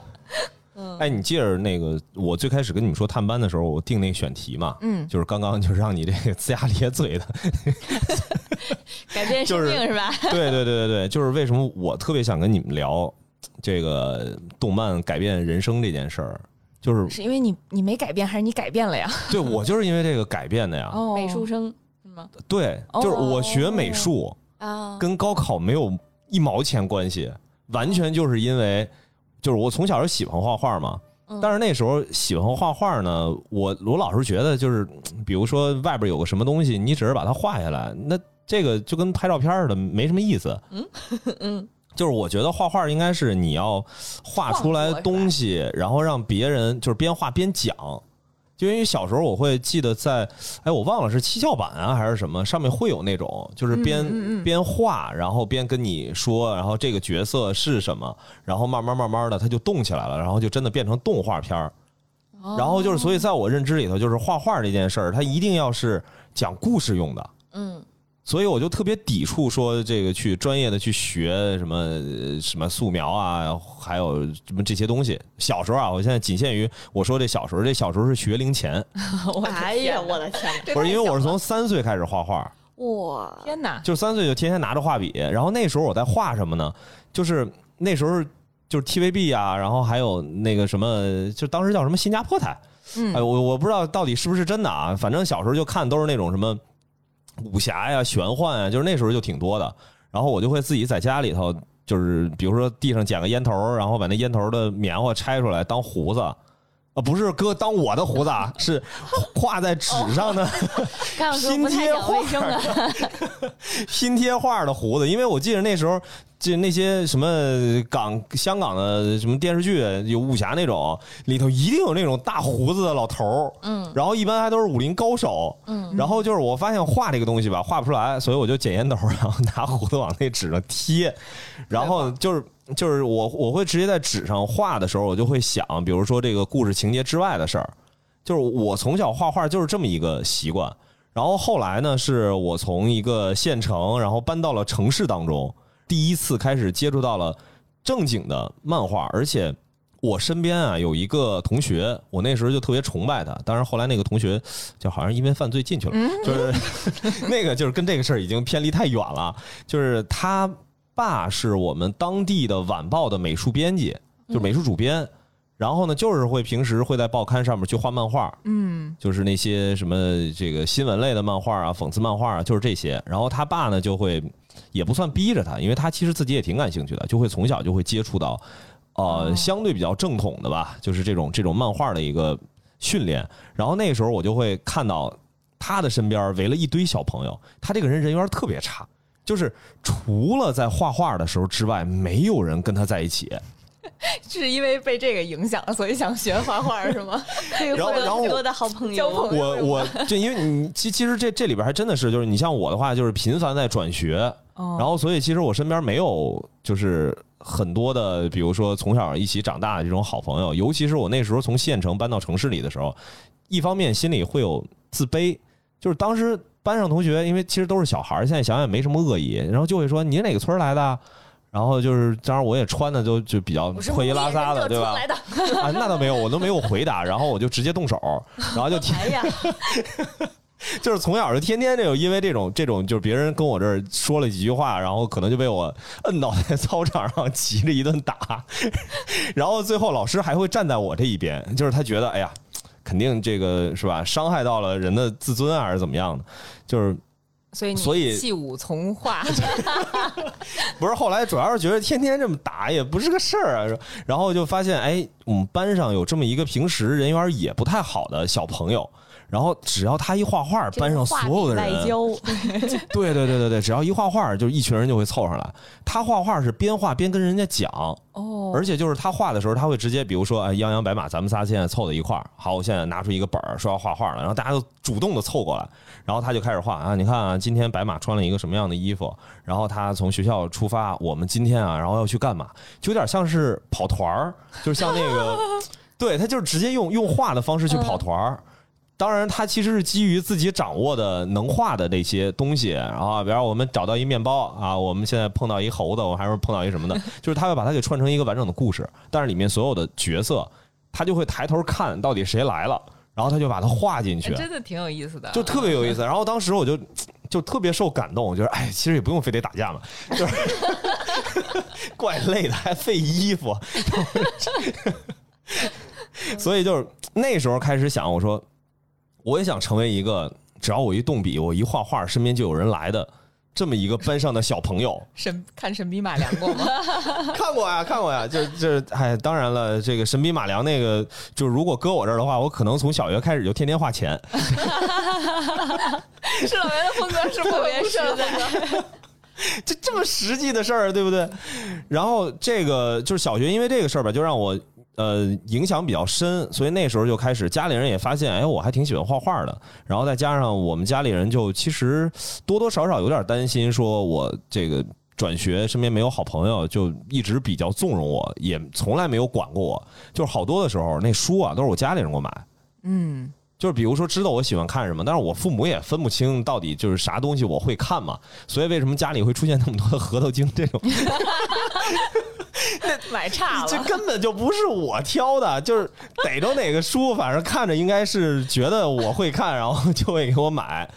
嗯哎，你记着那个，我最开始跟你们说探班的时候，我定那个选题嘛，嗯，就是刚刚就是让你这个龇牙咧嘴的，改变生命是吧？对对对对对，就是为什么我特别想跟你们聊这个动漫改变人生这件事儿，就是是因为你你没改变，还是你改变了呀？对我就是因为这个改变的呀。哦美术生是吗？对，就是我学美术啊，跟高考没有一毛钱关系，完全就是因为就是我从小就喜欢画画嘛。嗯但是那时候喜欢画画呢，我我老是觉得就是，比如说外边有个什么东西，你只是把它画下来，那这个就跟拍照片似的，没什么意思。嗯 嗯，就是我觉得画画应该是你要画出来东西，然后让别人就是边画边讲。就因为小时候我会记得在，哎，我忘了是七巧板啊还是什么，上面会有那种就是边、嗯嗯嗯边画，然后边跟你说，然后这个角色是什么，然后慢慢慢慢的它就动起来了，然后就真的变成动画片儿。哦然后就是，所以在我认知里头，就是画画这件事儿，它一定要是讲故事用的。嗯所以我就特别抵触说这个去专业的去学什么呃什么素描啊，还有什么这些东西。小时候啊，我现在仅限于我说这小时候，这小时候是学龄前，我的哎呀，我的天这不是因为我是从三岁开始画画，哇，天哪，就三岁就天天拿着画笔，然后那时候我在画什么呢？就是那时候就是 TVB 啊，然后还有那个什么，就当时叫什么新加坡台，嗯。哎，我我不知道到底是不是真的啊，反正小时候就看都是那种什么武侠呀、玄幻啊，就是那时候就挺多的。然后我就会自己在家里头，就是比如说地上捡个烟头，然后把那烟头的棉花拆出来当胡子。啊，不是哥当我的胡子啊，是画在纸上的刚刚说不太讲卫生啊，拼贴画的胡子，因为我记得那时候，就那些什么港、香港的什么电视剧，有武侠那种，里头一定有那种大胡子的老头儿，嗯。然后一般还都是武林高手，嗯，然后就是我发现画这个东西吧，画不出来，所以我就捡烟头，然后拿胡子往那纸上贴，然后就是就是我我会直接在纸上画的时候，我就会想，比如说这个故事情节之外的事儿，就是我从小画画就是这么一个习惯。然后后来呢，是我从一个县城，然后搬到了城市当中，第一次开始接触到了正经的漫画，而且我身边啊有一个同学，我那时候就特别崇拜他。当然后来那个同学就好像因为犯罪进去了，就是 那个就是跟这个事儿已经偏离太远了。就是他爸是我们当地的晚报的美术编辑，就是美术主编。然后呢，就是会平时会在报刊上面去画漫画，嗯就是那些什么这个新闻类的漫画啊、讽刺漫画啊，就是这些。然后他爸呢就会也不算逼着他，因为他其实自己也挺感兴趣的，就会从小就会接触到，呃，哦相对比较正统的吧，就是这种这种漫画的一个训练。然后那个时候我就会看到他的身边围了一堆小朋友，他这个人人缘特别差，就是除了在画画的时候之外，没有人跟他在一起。是因为被这个影响，所以想学画画是吗？可以获得然后然后多的好朋友。交朋友我我就因为你其其实这这里边还真的是就是你像我的话就是频繁在转学，哦然后所以其实我身边没有就是很多的，比如说从小一起长大的这种好朋友，尤其是我那时候从县城搬到城市里的时候，一方面心里会有自卑，就是当时班上同学，因为其实都是小孩儿，现在想想也没什么恶意，然后就会说你是哪个村儿来的。然后就是，当然我也穿的就就比较破衣拉撒的，对吧？啊，那倒没有，我都没有回答，然后我就直接动手，然后就贴 哎呀，就是从小就天天这种，因为这种这种，就是别人跟我这儿说了几句话，然后可能就被我摁倒在操场上，骑着一顿打，然后最后老师还会站在我这一边，就是他觉得，哎呀，肯定这个是吧，伤害到了人的自尊啊，还是怎么样的，就是所以你所以弃武从化，不是后来主要是觉得天天这么打也不是个事儿啊，然后就发现，哎，我们班上有这么一个平时人缘也不太好的小朋友。然后只要他一画画，班上所有的人，对对对对对，只要一画画，就一群人就会凑上来。他画画是边画边跟人家讲，哦，而且就是他画的时候，他会直接，比如说，哎，泱泱白马，咱们仨现在凑在一块儿，好，我现在拿出一个本儿，说要画画了，然后大家都主动的凑过来，然后他就开始画啊，你看啊，今天白马穿了一个什么样的衣服，然后他从学校出发，我们今天啊，然后要去干嘛，就有点像是跑团儿，就是像那个，对他就是直接用用画的方式去跑团儿。当然，他其实是基于自己掌握的能画的那些东西，然后比方我们找到一面包啊，我们现在碰到一猴子，我还是碰到一什么的，就是他会把它给串成一个完整的故事。但是里面所有的角色，他就会抬头看到底谁来了，然后他就把它画进去，真的挺有意思的，就特别有意思。然后当时我就就特别受感动，就是哎，其实也不用非得打架嘛，就是怪累的，还费衣服，所以就是那时候开始想，我说。我也想成为一个，只要我一动笔，我一画画，身边就有人来的这么一个班上的小朋友。神看神笔马良过吗？看过呀，看过呀。就就哎，当然了，这个神笔马良那个，就如果搁我这儿的话，我可能从小学开始就天天画钱。是老袁的风格是特别实在，这这么实际的事儿，对不对？然后这个就是小学，因为这个事儿吧，就让我。呃，影响比较深，所以那时候就开始，家里人也发现，哎，我还挺喜欢画画的。然后再加上我们家里人就其实多多少少有点担心，说我这个转学，身边没有好朋友，就一直比较纵容我，也从来没有管过我。就是好多的时候，那书啊都是我家里人给我买。嗯，就是比如说知道我喜欢看什么，但是我父母也分不清到底就是啥东西我会看嘛。所以为什么家里会出现那么多的核桃精这种？那买差了，这根本就不是我挑的，就是逮着哪个书，反正看着应该是觉得我会看，然后就会给我买。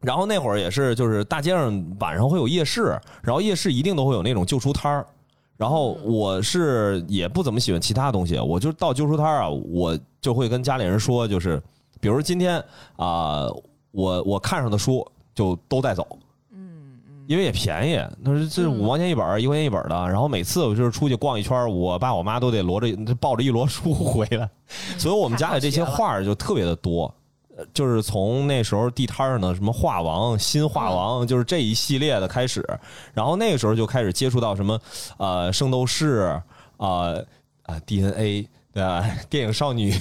然后那会儿也是，就是大街上晚上会有夜市，然后夜市一定都会有那种旧书摊儿。然后我是也不怎么喜欢其他东西，我就到旧书摊儿啊，我就会跟家里人说，就是比如今天啊，我我看上的书就都带走。嗯因为也便宜，他说这五毛钱一本，一块钱一本的。然后每次我就是出去逛一圈，我爸我妈都得摞着抱着一摞书 回来，所以我们家里这些画就特别的多。就是从那时候地摊上的什么画王、新画王，就是这一系列的开始。然后那个时候就开始接触到什么呃圣斗士啊啊 DNA 对吧？电影少女，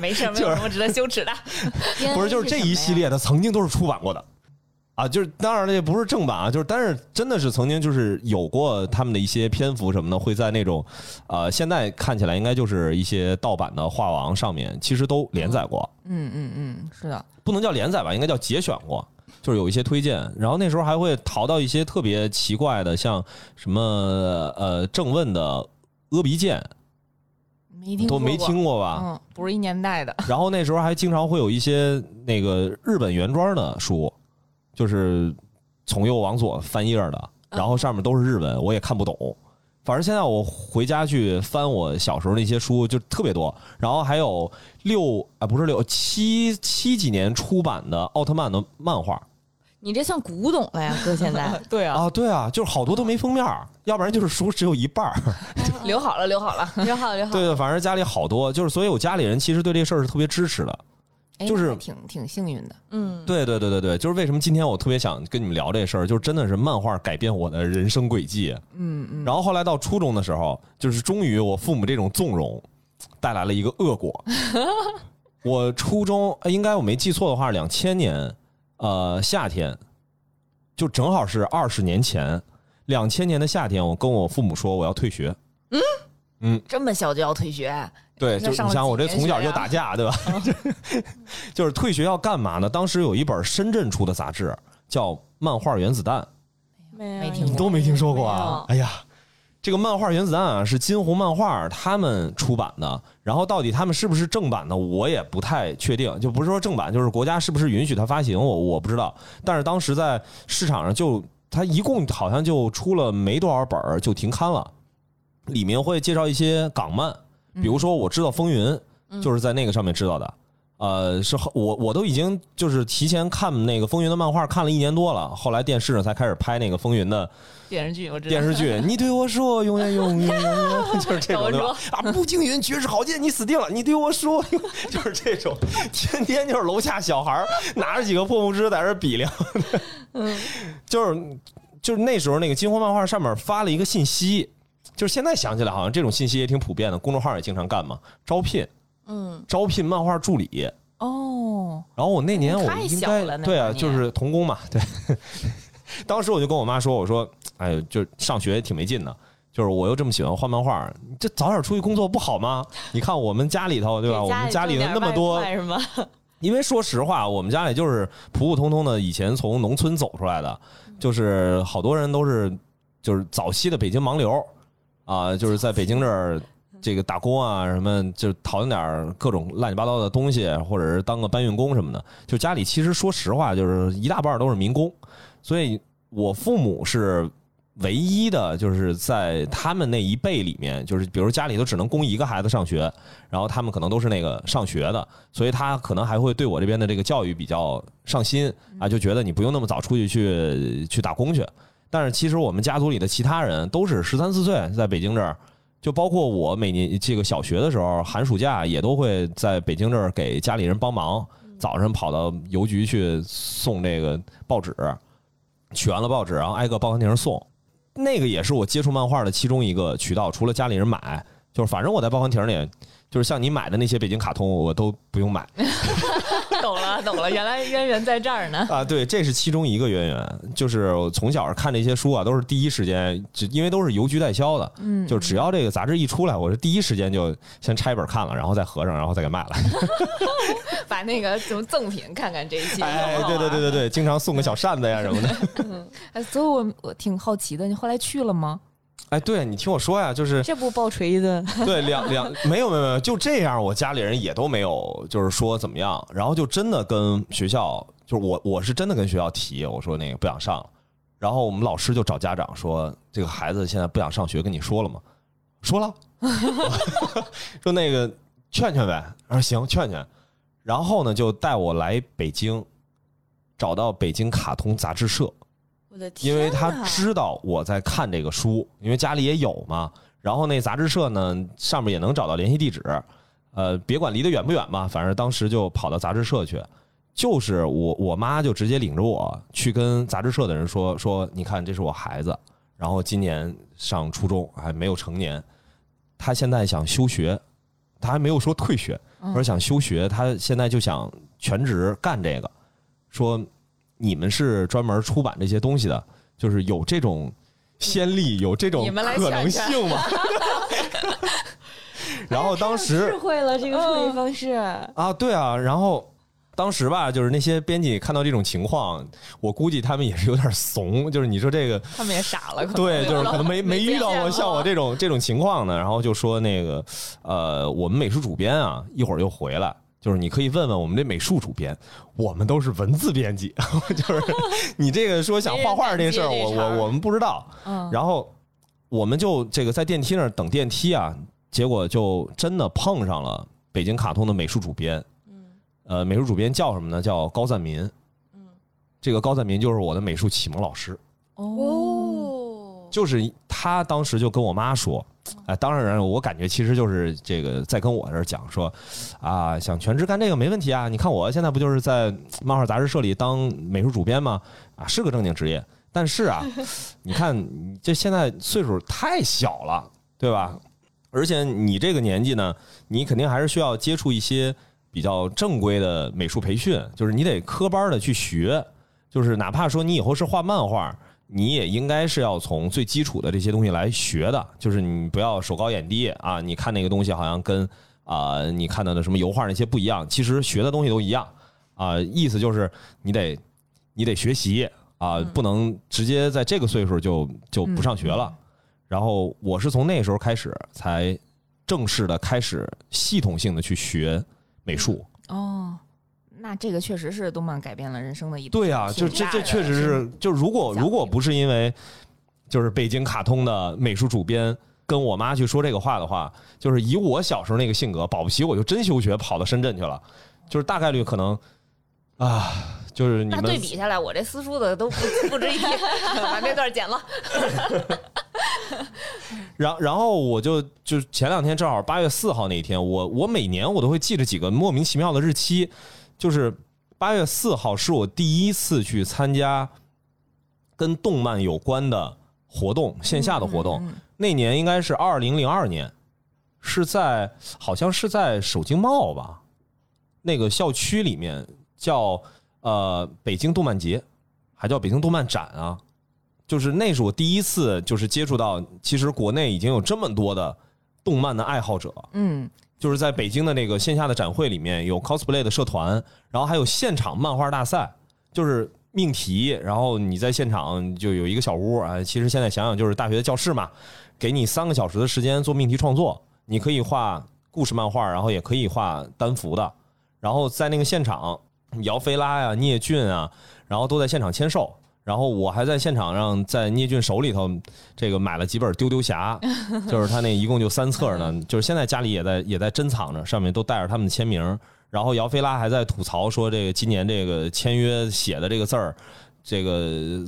没事，没有什么值得羞耻的。不是，就是这一系列的曾经都是出版过的。啊，就是当然了，也不是正版啊，就是但是真的是曾经就是有过他们的一些篇幅什么的，会在那种，呃，现在看起来应该就是一些盗版的画王上面，其实都连载过。嗯嗯嗯，是的，不能叫连载吧，应该叫节选过，就是有一些推荐。然后那时候还会淘到一些特别奇怪的，像什么呃正问的阿鼻剑，没听都没听过吧？嗯，不是一年代的。然后那时候还经常会有一些那个日本原装的书。就是从右往左翻页的，然后上面都是日文，我也看不懂。反正现在我回家去翻我小时候那些书，就特别多。然后还有六啊，不是六七七几年出版的奥特曼的漫画。你这算古董了呀，哥！现在 对啊，啊对啊，就是好多都没封面，要不然就是书只有一半儿。留好了，留好了，留好了留好。对对，反正家里好多，就是所以我家里人其实对这事儿是特别支持的。就是挺挺幸运的，嗯，对对对对对，就是为什么今天我特别想跟你们聊这事儿，就是真的是漫画改变我的人生轨迹，嗯嗯。然后后来到初中的时候，就是终于我父母这种纵容带来了一个恶果。我初中应该我没记错的话，两千年呃夏天，就正好是二十年前，两千年的夏天，我跟我父母说我要退学。嗯嗯，这么小就要退学？对，就你想我这从小就打架，对吧？就是退学要干嘛呢？当时有一本深圳出的杂志叫《漫画原子弹》，没听都没听说过啊！哎呀，这个漫画原子弹啊是金鸿漫画他们出版的，然后到底他们是不是正版的，我也不太确定。就不是说正版，就是国家是不是允许它发行，我我不知道。但是当时在市场上就它一共好像就出了没多少本就停刊了，里面会介绍一些港漫，比如说我知道《风云》，就是在那个上面知道的。呃，是后我我都已经就是提前看那个《风云》的漫画看了一年多了，后来电视上才开始拍那个《风云》的电视剧，我知道电视剧。你对我说永远永远 就是这种对吧？啊，步惊云，绝世好剑，你死定了！你对我说，就是这种，天天就是楼下小孩拿着几个破木枝在这比量，嗯，就是就是那时候那个金鸿漫画上面发了一个信息，就是现在想起来好像这种信息也挺普遍的，公众号也经常干嘛，招聘嗯，招聘漫画助理。哦，然后我那年我太应该对啊，就是童工嘛，对。当时我就跟我妈说，我说，哎呦，就上学也挺没劲的，就是我又这么喜欢画漫画，你这早点出去工作不好吗？你看我们家里头，对吧？我们家里头那么多，因为说实话，我们家里就是普普通通的，以前从农村走出来的，就是好多人都是就是早期的北京盲流啊，就是在北京这儿这个打工啊，什么就讨论点各种乱七八糟的东西，或者是当个搬运工什么的。就家里其实说实话，就是一大半都是民工，所以我父母是。唯一的就是在他们那一辈里面，就是比如家里头只能供一个孩子上学，然后他们可能都是那个上学的，所以他可能还会对我这边的这个教育比较上心啊，就觉得你不用那么早出去去去打工去。但是其实我们家族里的其他人都是十三四岁在北京这儿，就包括我每年这个小学的时候，寒暑假也都会在北京这儿给家里人帮忙，早上跑到邮局去送这个报纸，取完了报纸，然后挨个报刊亭送。那个也是我接触漫画的其中一个渠道，除了家里人买，就是反正我在报刊亭里，就是像你买的那些北京卡通，我都不用买 懂了懂了，原来渊源在这儿呢。啊。对，这是其中一个渊源，就是我从小看这些书啊，都是第一时间，就因为都是邮局代销的，嗯，就只要这个杂志一出来，我是第一时间就先拆一本看了，然后再合上，然后再给卖了。把那个什么赠品看看这一期。哎，对对对对对，经常送个小扇子呀什么的。哎，所以我我挺好奇的，你后来去了吗？哎，对你听我说呀，就是这不爆锤子，对，两两没有没有没有，就这样，我家里人也都没有，就是说怎么样，然后就真的跟学校，就是我我是真的跟学校提，我说那个不想上。了，然后我们老师就找家长说，这个孩子现在不想上学，跟你说了吗？说了，说那个劝劝呗，然后行劝劝，然后呢就带我来北京，找到北京卡通杂志社，我的天！因为他知道我在看这个书，因为家里也有嘛。然后那杂志社呢，上面也能找到联系地址，呃，别管离得远不远吧，反正当时就跑到杂志社去。就是我我妈就直接领着我去跟杂志社的人说说，你看这是我孩子，然后今年上初中还没有成年，他现在想休学，他还没有说退学，而想休学，他现在就想全职干这个，说你们是专门出版这些东西的，就是有这种先例，有这种可能性吗？然后当时智慧了这个处理方式，啊，对啊，然后当时吧，就是那些编辑看到这种情况，我估计他们也是有点怂，就是你说这个，他们也傻了，可能对，就是可能没 没没遇到过像我这种这种情况的，然后就说那个，呃，我们美术主编啊，一会儿又回来。就是你可以问问我们这美术主编，我们都是文字编辑，就是 你这个说想画画这个事儿，我我我们不知道。嗯，然后我们就这个在电梯那儿等电梯啊，结果就真的碰上了北京卡通的美术主编。嗯呃，美术主编叫什么呢？叫高赞民。嗯，这个高赞民就是我的美术启蒙老师，哦，哦，就是他当时就跟我妈说，哎，当然我感觉其实就是这个在跟我这儿讲说，啊，想全职干这个没问题啊，你看我现在不就是在漫画杂志社里当美术主编吗？啊，是个正经职业，但是啊，你看你这现在岁数太小了，对吧？而且你这个年纪呢，你肯定还是需要接触一些比较正规的美术培训，就是你得科班的去学，就是哪怕说你以后是画漫画，你也应该是要从最基础的这些东西来学的，就是你不要手高眼低啊！你看那个东西好像跟啊、你看到的什么油画那些不一样，其实学的东西都一样啊、意思就是你得你得学习啊，不能直接在这个岁数就就不上学了。然后我是从那时候开始才正式的开始系统性的去学美术。哦，那这个确实是动漫改变了人生的一对啊，就这这确实是，就如果如果不是因为就是北京卡通的美术主编跟我妈去说这个话的话，就是以我小时候那个性格，保不齐我就真休学跑到深圳去了，就是大概率可能啊，就是你们那对比下来，我这私塾的都不不值一提，把那段剪了。然然后我就就前两天正好八月四号那一天，我我每年我都会记着几个莫名其妙的日期，就是八月四号是我第一次去参加跟动漫有关的活动，线下的活动。嗯那年应该是二零零二年，是在好像是在首经贸吧，那个校区里面叫呃北京动漫节，还叫北京动漫展啊。就是那是我第一次就是接触到，其实国内已经有这么多的动漫的爱好者，嗯，就是在北京的那个线下的展会里面有 cosplay 的社团，然后还有现场漫画大赛，就是命题，然后你在现场就有一个小屋啊。其实现在想想就是大学的教室嘛，给你三个小时的时间做命题创作，你可以画故事漫画，然后也可以画单幅的，然后在那个现场，姚菲拉呀、聂俊啊，然后都在现场签售。然后我还在现场上，在聂俊手里头，这个买了几本《丢丢侠》，就是他那一共就三册呢，就是现在家里也在也在珍藏着，上面都带着他们的签名。然后姚菲拉还在吐槽说，这个今年这个签约写的这个字儿，这个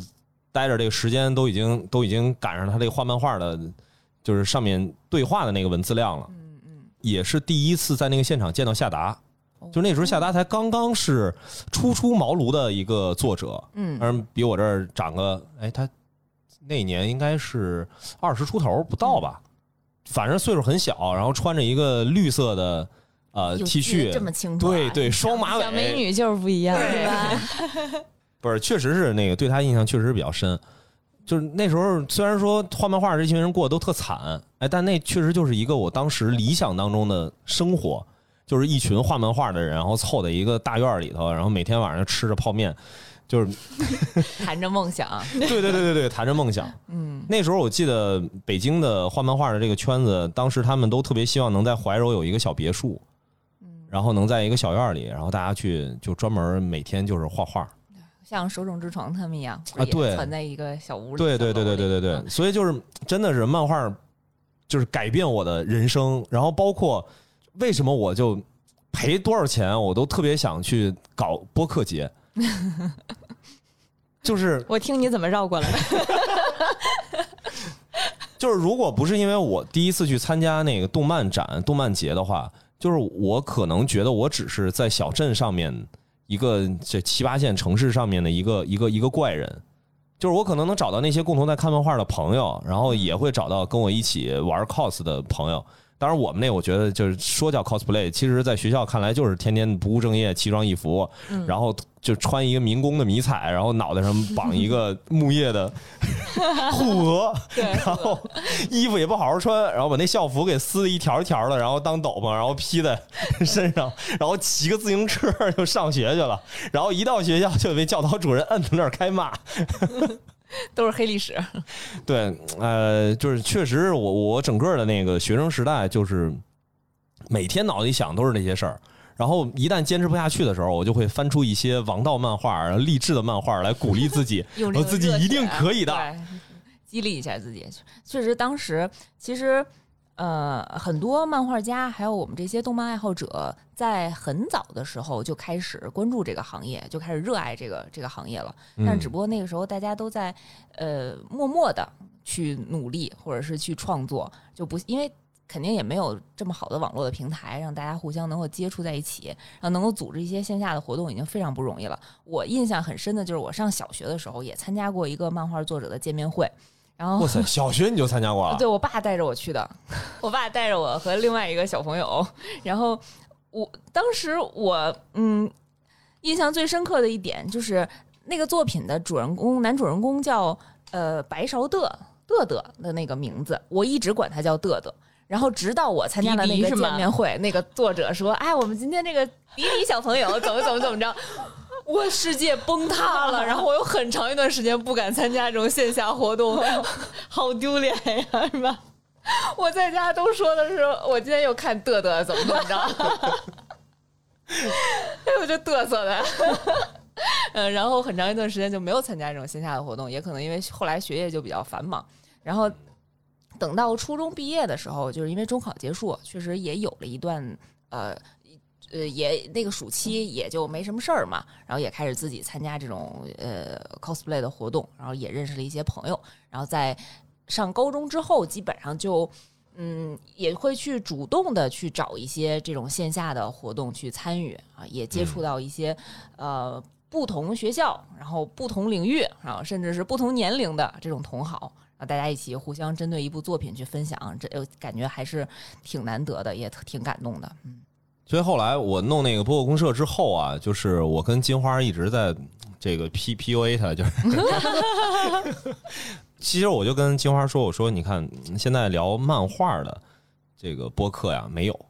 待着这个时间都已经都已经赶上他这个画漫画的，就是上面对话的那个文字量了。嗯嗯，也是第一次在那个现场见到夏达，哦就那时候夏达才刚刚是初出茅庐的一个作者，嗯当然比我这儿长个，哎，他那年应该是二十出头不到吧，反正岁数很小，然后穿着一个绿色的呃 T 恤，这么清楚啊，对对，双马尾，小美女就是不一样，对吧？不是，确实是那个对他印象确实是比较深。就是那时候，虽然说画漫画这群人过得都特惨，哎，但那确实就是一个我当时理想当中的生活，就是一群画漫画的人，然后凑在一个大院里头，然后每天晚上吃着泡面，就是 谈着梦想，对对对对对，谈着梦想。嗯那时候我记得北京的画漫画的这个圈子，当时他们都特别希望能在怀柔有一个小别墅，嗯，然后能在一个小院里，然后大家去就专门每天就是画画。像手冢治虫他们一样啊对存在一个小屋里，对对对对对对对，嗯所以就是真的是漫画，就是改变我的人生。然后包括为什么我就赔多少钱，我都特别想去搞播客节，就是我听你怎么绕过来的。就是，如果不是因为我第一次去参加那个动漫展、动漫节的话，就是我可能觉得我只是在小镇上面一个这七八线城市上面的一个一个一个怪人。就是我可能能找到那些共同在看漫画的朋友，然后也会找到跟我一起玩 cos 的朋友。当然，我们那我觉得就是说叫 cosplay，其实在学校看来就是天天不务正业、奇装异服，嗯然后就穿一个民工的迷彩，然后脑袋上绑一个木叶的 护额，然后衣服也不好好穿，然后把那校服给撕的一条一条的，然后当斗篷，然后披在身上，然后骑个自行车就上学去了，然后一到学校就被教导主任摁在那儿开骂。都是黑历史。对，呃，就是确实我我整个的那个学生时代，就是每天脑子里想都是那些事儿。然后一旦坚持不下去的时候，我就会翻出一些王道漫画、励志的漫画来鼓励自己，用我自己一定可以的。激励一下自己。确实，当时其实呃，很多漫画家还有我们这些动漫爱好者，在很早的时候就开始关注这个行业，就开始热爱这个这个行业了。但是只不过那个时候大家都在呃默默的去努力，或者是去创作，就不因为。肯定也没有这么好的网络的平台，让大家互相能够接触在一起，然后能够组织一些线下的活动，已经非常不容易了。我印象很深的就是我上小学的时候也参加过一个漫画作者的见面会，然后哇塞，小学你就参加过了？对我爸带着我去的，我爸带着我和另外一个小朋友，然后我当时我嗯印象最深刻的一点就是那个作品的主人公男主人公叫呃白勺嘚嘚嘚的那个名字，我一直管他叫嘚嘚。然后直到我参加了那个见面会，那个作者说：“哎，我们今天这个迪迪小朋友怎么怎么怎么着。”我世界崩塌了，然后我有很长一段时间不敢参加这种线下活动，好丢脸呀，是吧？我在家都说的是，我今天又看嘚嘚怎么怎么着，哎，我就嘚瑟的。嗯，然后很长一段时间就没有参加这种线下的活动，也可能因为后来学业就比较繁忙。然后等到初中毕业的时候，就是因为中考结束，确实也有了一段呃呃，也那个暑期也就没什么事儿嘛，然后也开始自己参加这种呃 cosplay 的活动，然后也认识了一些朋友，然后在上高中之后，基本上就。嗯，也会去主动的去找一些这种线下的活动去参与啊，也接触到一些呃不同学校，然后不同领域，然后甚至是不同年龄的这种同好，大家一起互相针对一部作品去分享，这感觉还是挺难得的，也挺感动的。嗯，所以后来我弄那个播客公社之后啊，就是我跟金花一直在这个 P P U A 他，就是。其实我就跟金花说：“我说，你看现在聊漫画的这个播客呀，没有，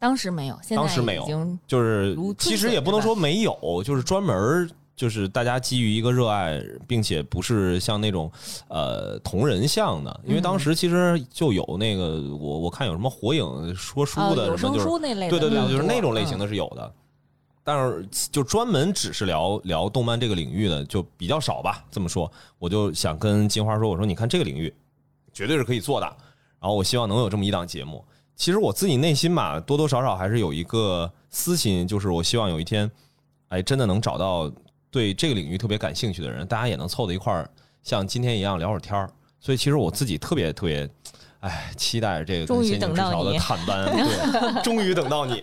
当时没有，当时没有，就是其实也不能说没有，就是专门就是大家基于一个热爱，并且不是像那种呃同人像的，因为当时其实就有那个我我看有什么火影说书的什么就是对对对，就是那种类型的是有的。”但是就专门只是聊聊动漫这个领域的就比较少吧。这么说，我就想跟金花说：“我说你看这个领域绝对是可以做的。然后我希望能有这么一档节目。其实我自己内心吧，多多少少还是有一个私心，就是我希望有一天，哎，真的能找到对这个领域特别感兴趣的人，大家也能凑到一块儿，像今天一样聊会儿天儿。所以其实我自己特别特别，哎，期待这个终于等到的探班，对，终于等到你。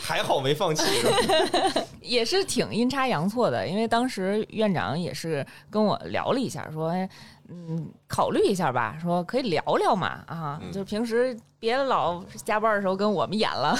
还好没放弃，也是挺阴差阳错的。因为当时院长也是跟我聊了一下，说：“嗯，考虑一下吧，说可以聊聊嘛，啊，就平时别老加班的时候跟我们演了，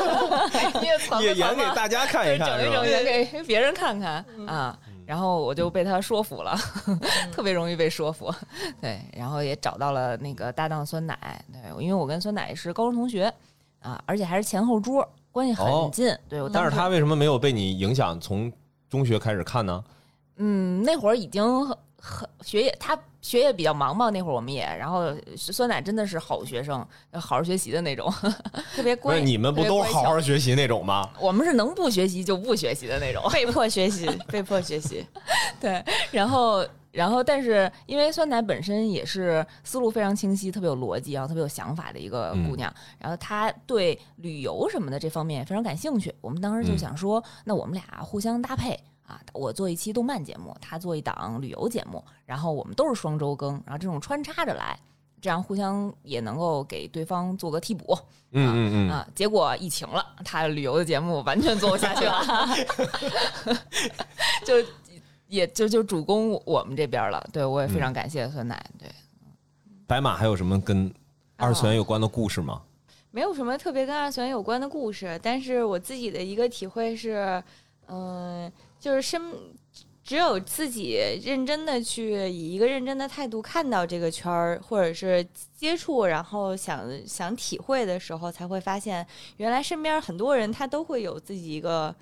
也演给大家看一看，整一整也给别人看看啊。”然后我就被他说服了，特别容易被说服。对，然后也找到了那个搭档酸奶，对，因为我跟酸奶是高中同学。啊，而且还是前后桌，关系很近。对，但是他为什么没有被你影响从中学开始看呢？嗯，那会儿已经很学业，他学业比较忙嘛。那会儿我们也，然后酸奶真的是好学生，好好学习的那种，特别乖。你们不都好好学习那种吗？我们是能不学习就不学习的那种，被迫学习，被迫学习。对，然后。然后，但是因为酸奶本身也是思路非常清晰、特别有逻辑，然后特别有想法的一个姑娘。然后她对旅游什么的这方面非常感兴趣。我们当时就想说，那我们俩互相搭配啊，我做一期动漫节目，他做一档旅游节目，然后我们都是双周更，然后这种穿插着来，这样互相也能够给对方做个替补。嗯嗯嗯啊，结果疫情了，他旅游的节目完全做不下去了，就。也就就主攻我们这边了，对我也非常感谢酸奶。对，白马还有什么跟二次元有关的故事吗？没有什么特别跟二次元有关的故事，但是我自己的一个体会是，嗯，就是身只有自己认真的去以一个认真的态度看到这个圈儿，或者是接触，然后想想体会的时候，才会发现原来身边很多人他都会有自己一个。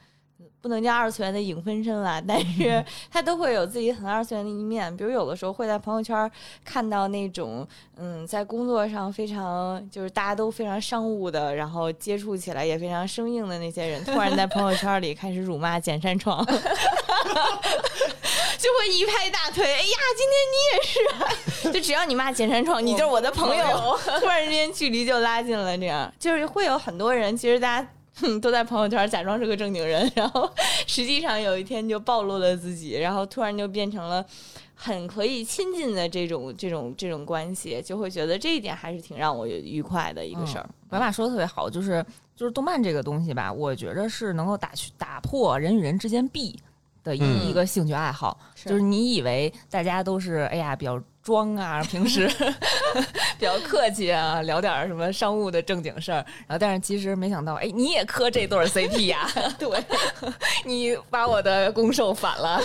不能叫二次元的影分身了，但是 他都会有自己很二次元的一面。比如有的时候会在朋友圈看到那种，嗯，在工作上非常就是大家都非常商务的，然后接触起来也非常生硬的那些人，突然在朋友圈里开始辱骂简山创，就会一拍大腿，哎呀，今天你也是，就只要你骂简山创，你就是我的朋友，突然之间距离就拉近了。这样就是会有很多人，其实大家。都在朋友圈假装是个正经人，然后实际上有一天就暴露了自己，然后突然就变成了很可以亲近的这种这种这种关系，就会觉得这一点还是挺让我愉快的一个事儿。白马说的特别好，就是就是动漫这个东西吧，我觉得是能够打去打破人与人之间壁的一一个兴趣爱好，就是你以为大家都是哎呀比较。装啊，平时 比较客气啊，聊点什么商务的正经事儿，然后但是其实没想到，哎，你也磕这对 CP 呀？对，你把我的攻受反了，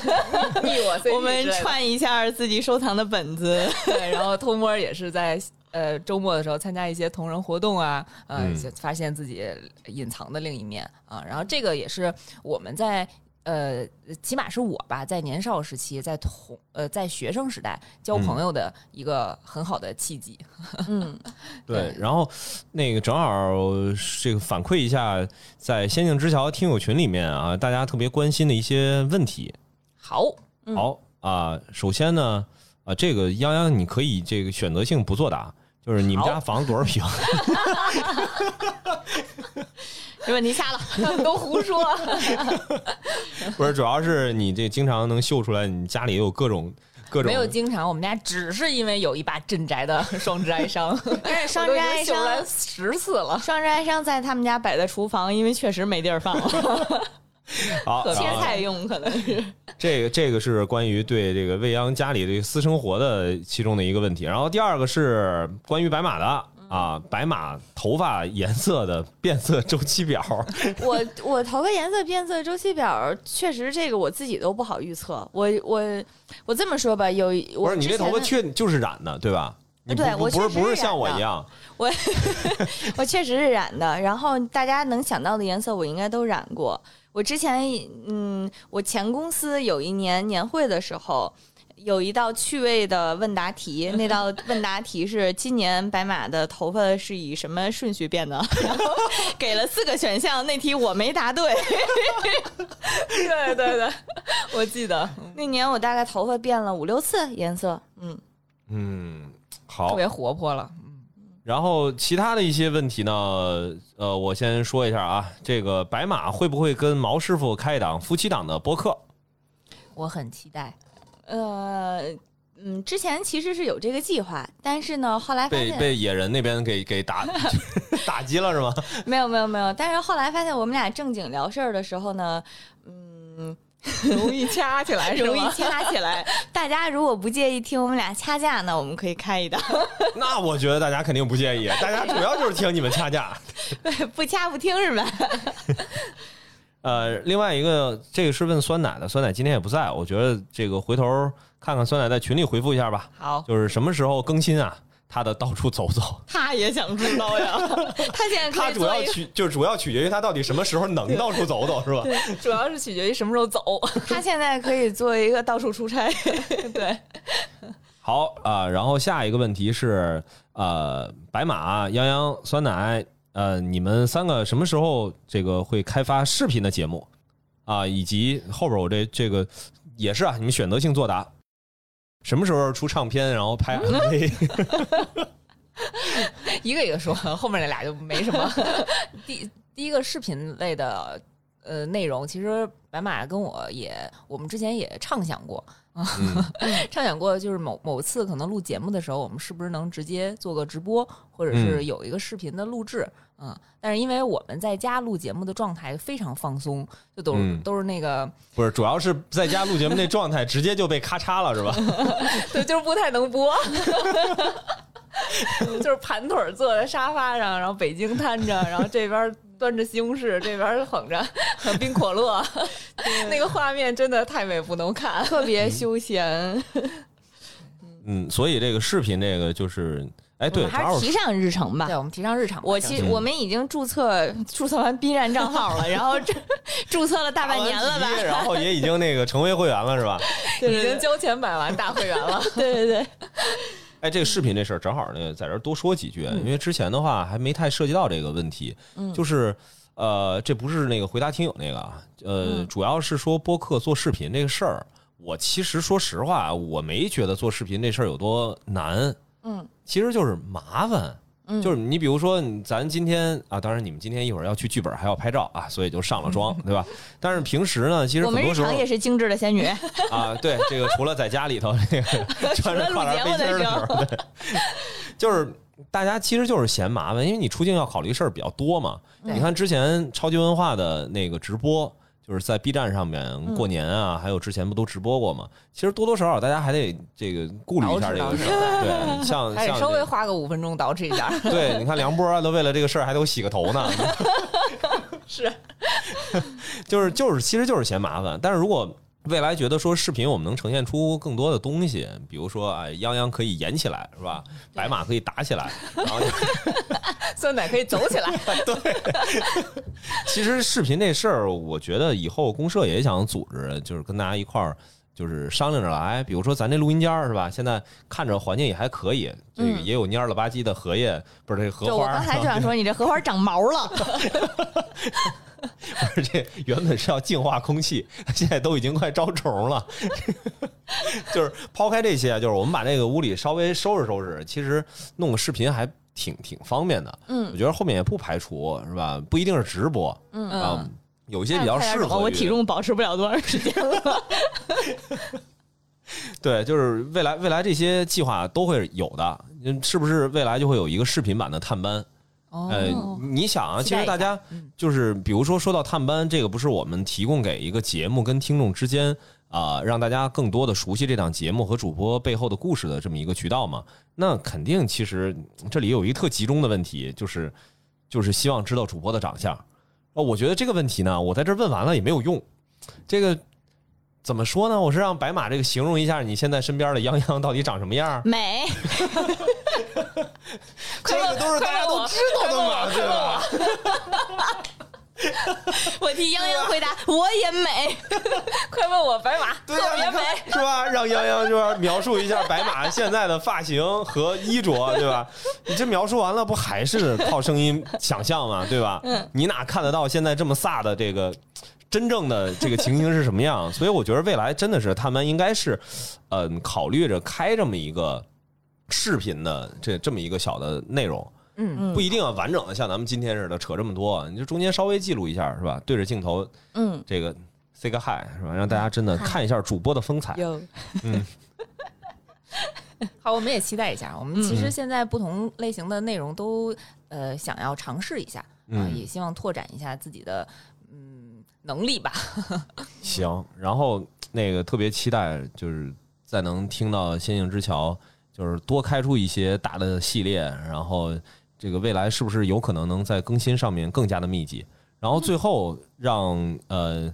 逆我 CP。我们串一下自己收藏的本子，对，然后偷摸也是在呃周末的时候参加一些同人活动啊，呃，嗯就发现自己隐藏的另一面啊。然后这个也是我们在呃，起码是我吧，在年少时期，在同呃在学生时代交朋友的一个很好的契机。嗯，对，然后那个正好这个反馈一下，在仙境之桥听友群里面啊，大家特别关心的一些问题。好，嗯好啊、首先呢，啊，这个泱泱你可以这个选择性不作答，就是你们家房子多少平？这问题瞎了。他 们都胡说。不是，主要是你这经常能秀出来，你家里有各种各种没有经常，我们家只是因为有一把镇宅的 双之哀伤，而 且双我都已经之哀秀出来伤，十次了。双之哀伤在他们家摆在厨房，因为确实没地儿放了，好，切菜用可能是。这个这个是关于对这个未央家里这个私生活的其中的一个问题，然后第二个是关于白马的啊，白马头发颜色的变色周期表。我我头发颜色变色周期表，确实这个我自己都不好预测。我我我这么说吧，有我不是你这头发确就是染的对吧？你对不不是我确实不是像我一样，我 我确实是染的，然后大家能想到的颜色我应该都染过。我之前嗯，我前公司有一年年会的时候。有一道趣味的问答题，那道问答题是今年白马的头发是以什么顺序变的？然后给了四个选项，那题我没答对。对 对对，我记得那年我大概头发变了五六次颜色，嗯，嗯，好特。别活泼了。然后其他的一些问题呢，呃，我先说一下啊，这个白马会不会跟毛师傅开一档夫妻档的播客？我很期待。呃，嗯，之前其实是有这个计划，但是呢，后来被被野人那边给给打 打击了是吗？没有没有没有，但是后来发现我们俩正经聊事儿的时候呢，嗯，容易掐起来是容易？掐起来。大家如果不介意听我们俩掐架呢，我们可以开一档，那我觉得大家肯定不介意，大家主要就是听你们掐架。不掐不听是吧？呃，另外一个，这个是问酸奶的，酸奶今天也不在，我觉得这个回头看看酸奶在群里回复一下吧，好，就是什么时候更新啊？他的到处走走，他也想知道呀，他现在可他主要取就主要取决于他到底什么时候能到处走走，是吧？主要是取决于什么时候走。他现在可以做一个到处出差。对，好啊、然后下一个问题是，呃，白马、泱泱、酸奶，呃，你们三个什么时候这个会开发视频的节目啊？以及后边我这这个也是啊，你们选择性作答，什么时候出唱片，然后拍 MV？一个一个说，后面那俩就没什么。第第一个视频类的呃内容，其实白马跟我也，我们之前也畅想过，嗯。畅想过，就是某某次可能录节目的时候，我们是不是能直接做个直播，或者是嗯。有一个视频的录制。嗯，但是因为我们在家录节目的状态非常放松，就都都是那个，不是，主要是在家录节目那状态，直接就被咔嚓了，是吧？对，就是不太能播，就是盘腿儿坐在沙发上，然后北京瘫着，然后这边端着西红柿，这边捧着 冰可乐，那个画面真的太美不能看。特别休闲，嗯，所以这个视频这个就是，哎，对，我们还是提上日程吧对，。我们提上日程。我其实嗯我们已经注册注册完 B 站账号了，然后这注册了大半年了吧然后也已经那个成为会员了，是吧？已经交钱买完大会员了。对对对，哎，这个视频这事儿正好呢，在这儿多说几句，嗯。因为之前的话还没太涉及到这个问题，嗯。就是呃，这不是那个回答听友那个啊，呃，嗯。主要是说播客做视频这个事儿，我其实说实话，我没觉得做视频这事儿有多难，嗯。其实就是麻烦。嗯，就是你比如说，咱今天啊，当然你们今天一会儿要去剧本，还要拍照啊，所以就上了妆，对吧？但是平时呢，其实很多时候常也是精致的仙女。啊，对，这个除了在家里头那个 穿着跨栏背心儿的时候，对，就是大家其实就是嫌麻烦，因为你出镜要考虑事儿比较多嘛。你看之前超级文化的那个直播，就是在 B 站上面过年啊，还有之前不都直播过嘛？其实多多少少大家还得这个顾虑一下这个事儿，对，像像稍微花个五分钟捯饬一下。对，你看梁波啊，都为了这个事儿还得洗个头呢。是，就是就是，其实就是嫌麻烦。但是如果未来觉得说视频我们能呈现出更多的东西，比如说哎，泱泱可以演起来是吧？白马可以打起来，然后酸奶 可以走起来。对 其实视频这事儿，我觉得以后公社也想组织，就是跟大家一块儿。就是商量着来，比如说咱这录音间儿是吧？现在看着环境也还可以，这个也有蔫了吧唧的荷叶，不是这荷花。我刚才就想说，你这荷花长毛了。而且原本是要净化空气，现在都已经快招虫了。就是抛开这些，就是我们把那个屋里稍微收拾收拾，其实弄个视频还挺挺方便的。嗯，我觉得后面也不排除是吧？不一定是直播。嗯啊。有些比较适合我体重保持不了多长时间了。对，就是未来未来这些计划都会有的，是不是？未来就会有一个视频版的探班。呃，你想啊，其实大家就是比如说说到探班，这个不是我们提供给一个节目跟听众之间啊，让大家更多的熟悉这档节目和主播背后的故事的这么一个渠道嘛？那肯定，其实这里有一个特集中的问题，就是就是希望知道主播的长相。哦，我觉得这个问题呢，我在这问完了也没有用。这个怎么说呢？我是让白马这个形容一下你现在身边的泱泱到底长什么样？美。这个都是大家都知道的嘛，对吧？我替泱泱回答，我也美。快问我白马特别美，是吧？让泱泱就是描述一下白马现在的发型和衣着，对吧？你这描述完了，不还是靠声音想象吗？对吧？嗯，你哪看得到现在这么飒的这个真正的这个情形是什么样？所以我觉得未来真的是他们应该是，嗯，考虑着开这么一个视频的这这么一个小的内容。嗯，不一定要完整的像咱们今天似的扯这么多，你就中间稍微记录一下是吧？对着镜头，嗯，这个 say 个 hi 是吧？让大家真的看一下主播的风采。有，嗯，好，我们也期待一下。我们其实现在不同类型的内容都呃想要尝试一下啊，也希望拓展一下自己的嗯能力吧。行，然后那个特别期待就是再能听到《仙境之桥》，就是多开出一些大的系列，然后。这个未来是不是有可能能在更新上面更加的密集？然后最后让呃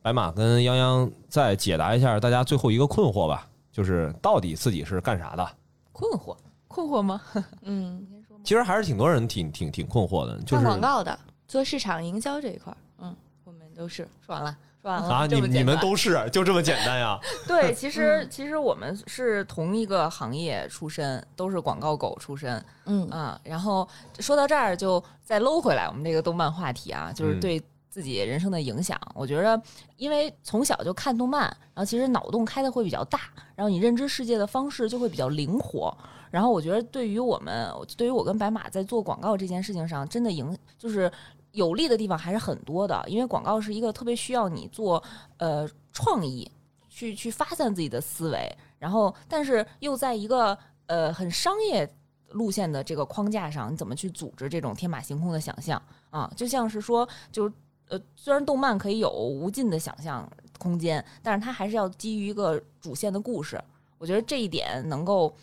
白马跟泱泱再解答一下大家最后一个困惑吧，就是到底自己是干啥的？困惑？困惑吗？嗯，其实还是挺多人挺挺挺困惑的，就是广告的，做市场营销这一块嗯，我们都是说完了。啊，你你们都是就这么简单呀？对，其实其实我们是同一个行业出身，都是广告狗出身。嗯啊，然后说到这儿，就再搂回来我们这个动漫话题啊，就是对自己人生的影响。我觉得，因为从小就看动漫，然后其实脑洞开的会比较大，然后你认知世界的方式就会比较灵活。然后我觉得，对于我们，对于我跟白马在做广告这件事情上，真的影就是。有利的地方还是很多的，因为广告是一个特别需要你做呃创意，去去发散自己的思维，然后但是又在一个呃很商业路线的这个框架上，你怎么去组织这种天马行空的想象啊？就像是说，就呃虽然动漫可以有无尽的想象空间，但是它还是要基于一个主线的故事。我觉得这一点能够。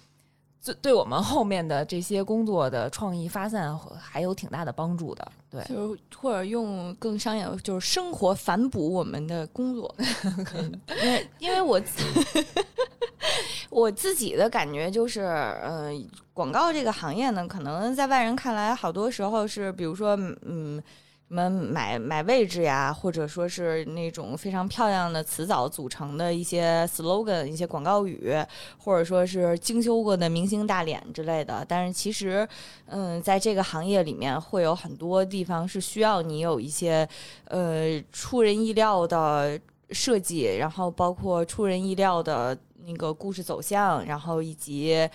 对，对我们后面的这些工作的创意发散还有挺大的帮助的。对，就是或者用更商业，就是生活反哺我们的工作。因为，因为我 我自己的感觉就是，呃，广告这个行业呢，可能在外人看来，好多时候是，比如说，嗯。什么买买位置呀，或者说是那种非常漂亮的词藻组成的一些 slogan、一些广告语，或者说是精修过的明星大脸之类的。但是其实，嗯，在这个行业里面，会有很多地方是需要你有一些呃出人意料的设计，然后包括出人意料的那个故事走向，然后以及。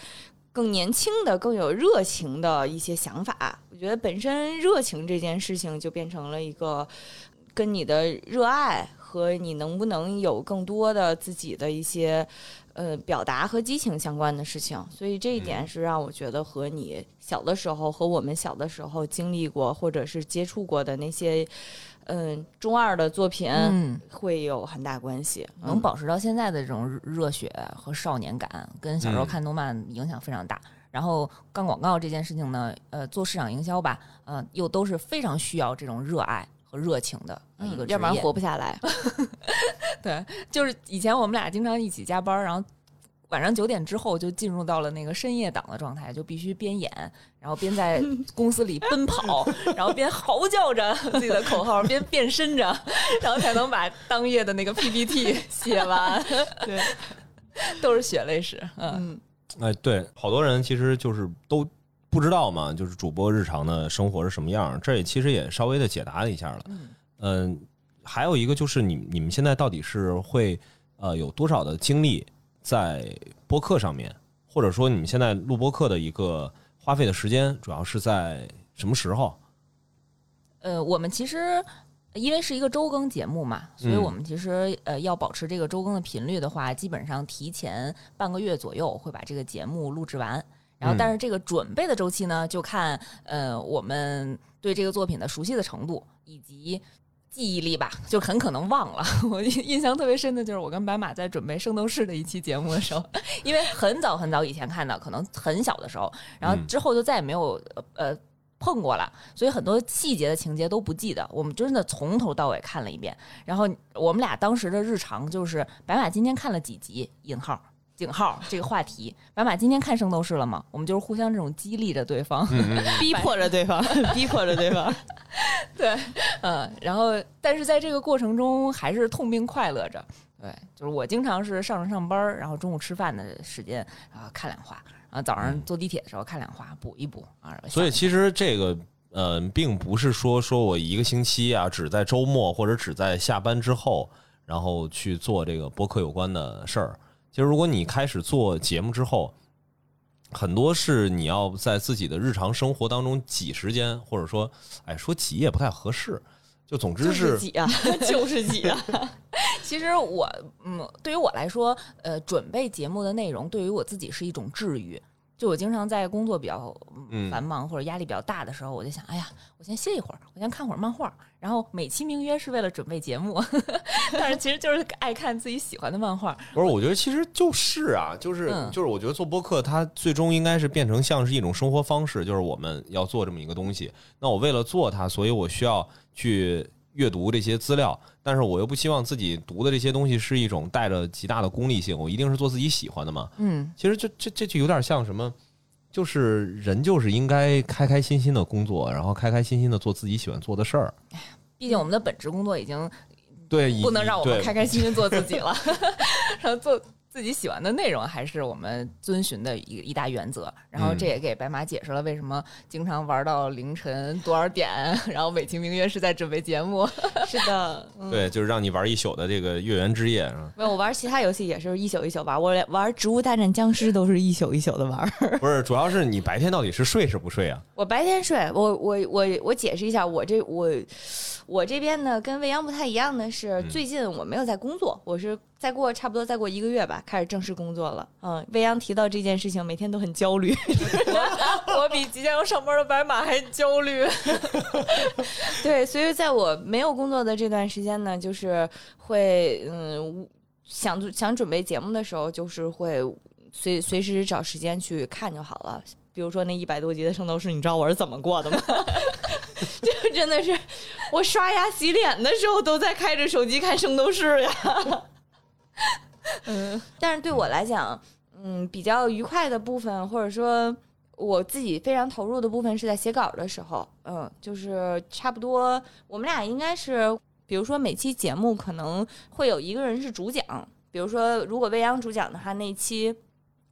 更年轻的、更有热情的一些想法，我觉得本身热情这件事情就变成了一个跟你的热爱和你能不能有更多的自己的一些呃表达和激情相关的事情。所以这一点是让我觉得和你小的时候和我们小的时候经历过或者是接触过的那些。嗯，中二的作品会有很大关系，能保持到现在的这种热血和少年感，跟小时候看动漫影响非常大。然后干广告这件事情呢，呃，做市场营销吧，呃，又都是非常需要这种热爱和热情的一个职业，嗯要不然活不下来。对，就是以前我们俩经常一起加班，然后晚上九点之后就进入到了那个深夜档的状态，就必须边演，然后边在 公司里奔跑，然后边嚎叫着自己的口号，边变身着，然后才能把当夜的那个 PPT 写完。对，都是血泪史。嗯，嗯，哎，对，好多人其实就是都不知道嘛，就是主播日常的生活是什么样，这也其实也稍微的解答了一下了。嗯嗯，还有一个就是你你们现在到底是会呃有多少的精力在播客上面，或者说你们现在录播客的一个花费的时间主要是在什么时候？呃，我们其实。因为是一个周更节目嘛，所以嗯我们其实呃要保持这个周更的频率的话，基本上提前半个月左右会把这个节目录制完。然后，嗯但是这个准备的周期呢，就看呃我们对这个作品的熟悉的程度以及记忆力吧，就很可能忘了。我印印象特别深的就是我跟白马在准备《圣斗士》的一期节目的时候，因为很早很早以前看的，可能很小的时候，然后嗯之后就再也没有呃呃碰过了，所以很多细节的情节都不记得。我们真的从头到尾看了一遍，然后我们俩当时的日常就是白马今天看了几集引号。井号这个话题，白马今天看《圣斗士》了吗？我们就是互相这种激励着对方，逼迫着对方，逼迫着对方。对，嗯，然后但是在这个过程中还是痛并快乐着。对，就是我经常是上着上班，然后中午吃饭的时间啊看两话，然后早上坐地铁的时候看两话，补一补啊。所以其实这个呃，并不是说说我一个星期啊，只在周末或者只在下班之后，然后去做这个播客有关的事儿。其实如果你开始做节目之后，很多是你要在自己的日常生活当中挤时间，或者说，哎，说挤也不太合适。就总之就是挤啊，就是挤啊。其实我嗯，对于我来说，呃，准备节目的内容对于我自己是一种治愈。就我经常在工作比较嗯繁忙或者压力比较大的时候，我就想，哎呀，我先歇一会儿，我先看会儿漫画，然后美其名曰是为了准备节目，但是其实就是爱看自己喜欢的漫画。不是，我觉得其实就是啊，就是、嗯就是，我觉得做播客，它最终应该是变成像是一种生活方式，就是我们要做这么一个东西。那我为了做它，所以我需要去阅读这些资料，但是我又不希望自己读的这些东西是一种带着极大的功利性，我一定是做自己喜欢的嘛。嗯，其实这这这就有点像什么，就是人就是应该开开心心的工作，然后开开心心的做自己喜欢做的事儿。毕竟我们的本职工作已经对，以不能让我们开开心心做自己了，然后做自己喜欢的内容还是我们遵循的一一大原则。然后这也给白马解释了为什么经常玩到凌晨多少点，然后美其名曰是在准备节目。是的，嗯。对，就是让你玩一宿的这个月圆之夜。啊没有，我玩其他游戏也是一宿一宿玩，我连玩《植物大战僵尸》都是一宿一宿的玩。不是，主要是你白天到底是睡是不睡啊？我白天睡，我我我我解释一下，我这我我这边呢跟未央不太一样的是，嗯最近我没有在工作，我是再过差不多再过一个月吧，开始正式工作了。嗯，未央提到这件事情，每天都很焦虑。我比即将要上班的白马还焦虑。对，所以在我没有工作的这段时间呢，就是会嗯想想准备节目的时候，就是会随随时找时间去看就好了。比如说那一百多集的《圣斗士》，你知道我是怎么过的吗？就真的是我刷牙洗脸的时候都在开着手机看《圣斗士》呀。嗯，但是对我来讲，嗯，比较愉快的部分，或者说我自己非常投入的部分是在写稿的时候，嗯，就是差不多我们俩应该是，比如说每期节目可能会有一个人是主讲，比如说如果未央主讲的话，那期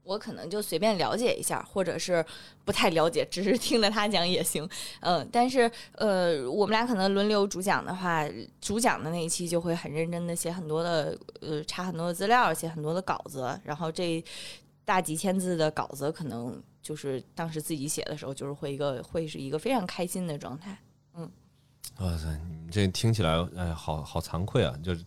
我可能就随便了解一下，或者是不太了解，只是听着他讲也行，嗯，但是呃，我们俩可能轮流主讲的话，主讲的那一期就会很认真的写很多的呃查很多的资料，写很多的稿子，然后这大几千字的稿子可能就是当时自己写的时候，就是会一个会是一个非常开心的状态。哇塞，你们这听起来，哎，好好惭愧啊！就是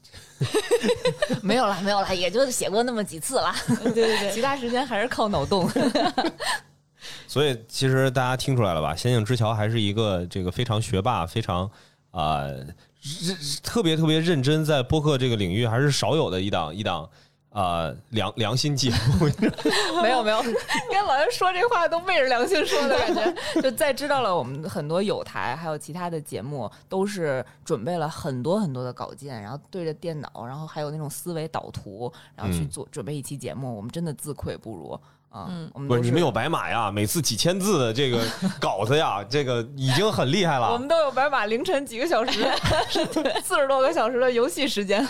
没有了，没有了，也就写过那么几次了，对对对，其他时间还是靠脑洞。所以其实大家听出来了吧？仙境之桥还是一个这个非常学霸、非常啊、认特别特别认真在播客这个领域还是少有的一档一档呃良良心节目。没有没有，跟老师说这话都昧着良心说的感觉。就再知道了，我们很多有台还有其他的节目都是准备了很多很多的稿件，然后对着电脑，然后还有那种思维导图，然后去嗯做准备一期节目。我们真的自愧不如啊！嗯我们不是你们有白马呀，每次几千字的这个稿子呀，这个已经很厉害了。我们都有白马凌晨几个小时，四十多个小时的游戏时间。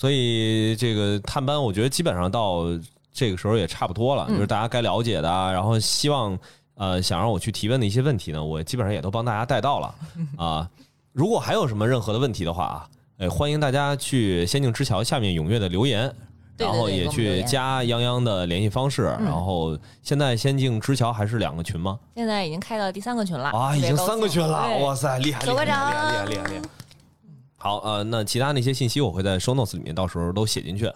嗯，所以这个探班，我觉得基本上到这个时候也差不多了，嗯就是大家该了解的啊，然后希望呃想让我去提问的一些问题呢，我基本上也都帮大家带到了 啊。如果还有什么任何的问题的话啊，哎，欢迎大家去仙境之桥下面踊跃的留言。然后也去加泱泱的联系方式，嗯然后现在仙境之桥还是两个群吗？现在已经开到第三个群了啊，已经三个群了，哇塞，厉害厉害厉害厉害厉害！好，呃，那其他那些信息我会在 show notes 里面到时候都写进去。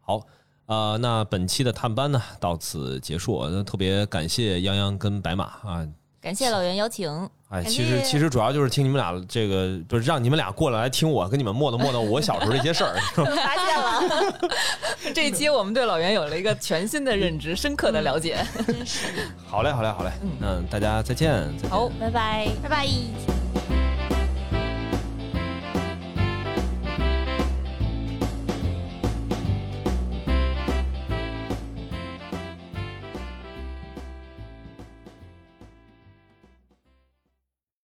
好，呃，那本期的探班呢到此结束，那特别感谢泱泱跟白马啊。感谢老袁邀请，哎，其实其实主要就是听你们俩这个，不是让你们俩过来听我跟你们磨叨磨叨我小时候这些事儿。发现了，这一期我们对老袁有了一个全新的认知，深刻的了解。真是，好嘞，好嘞，好嘞，嗯大家再见，再见。好，拜拜，拜拜。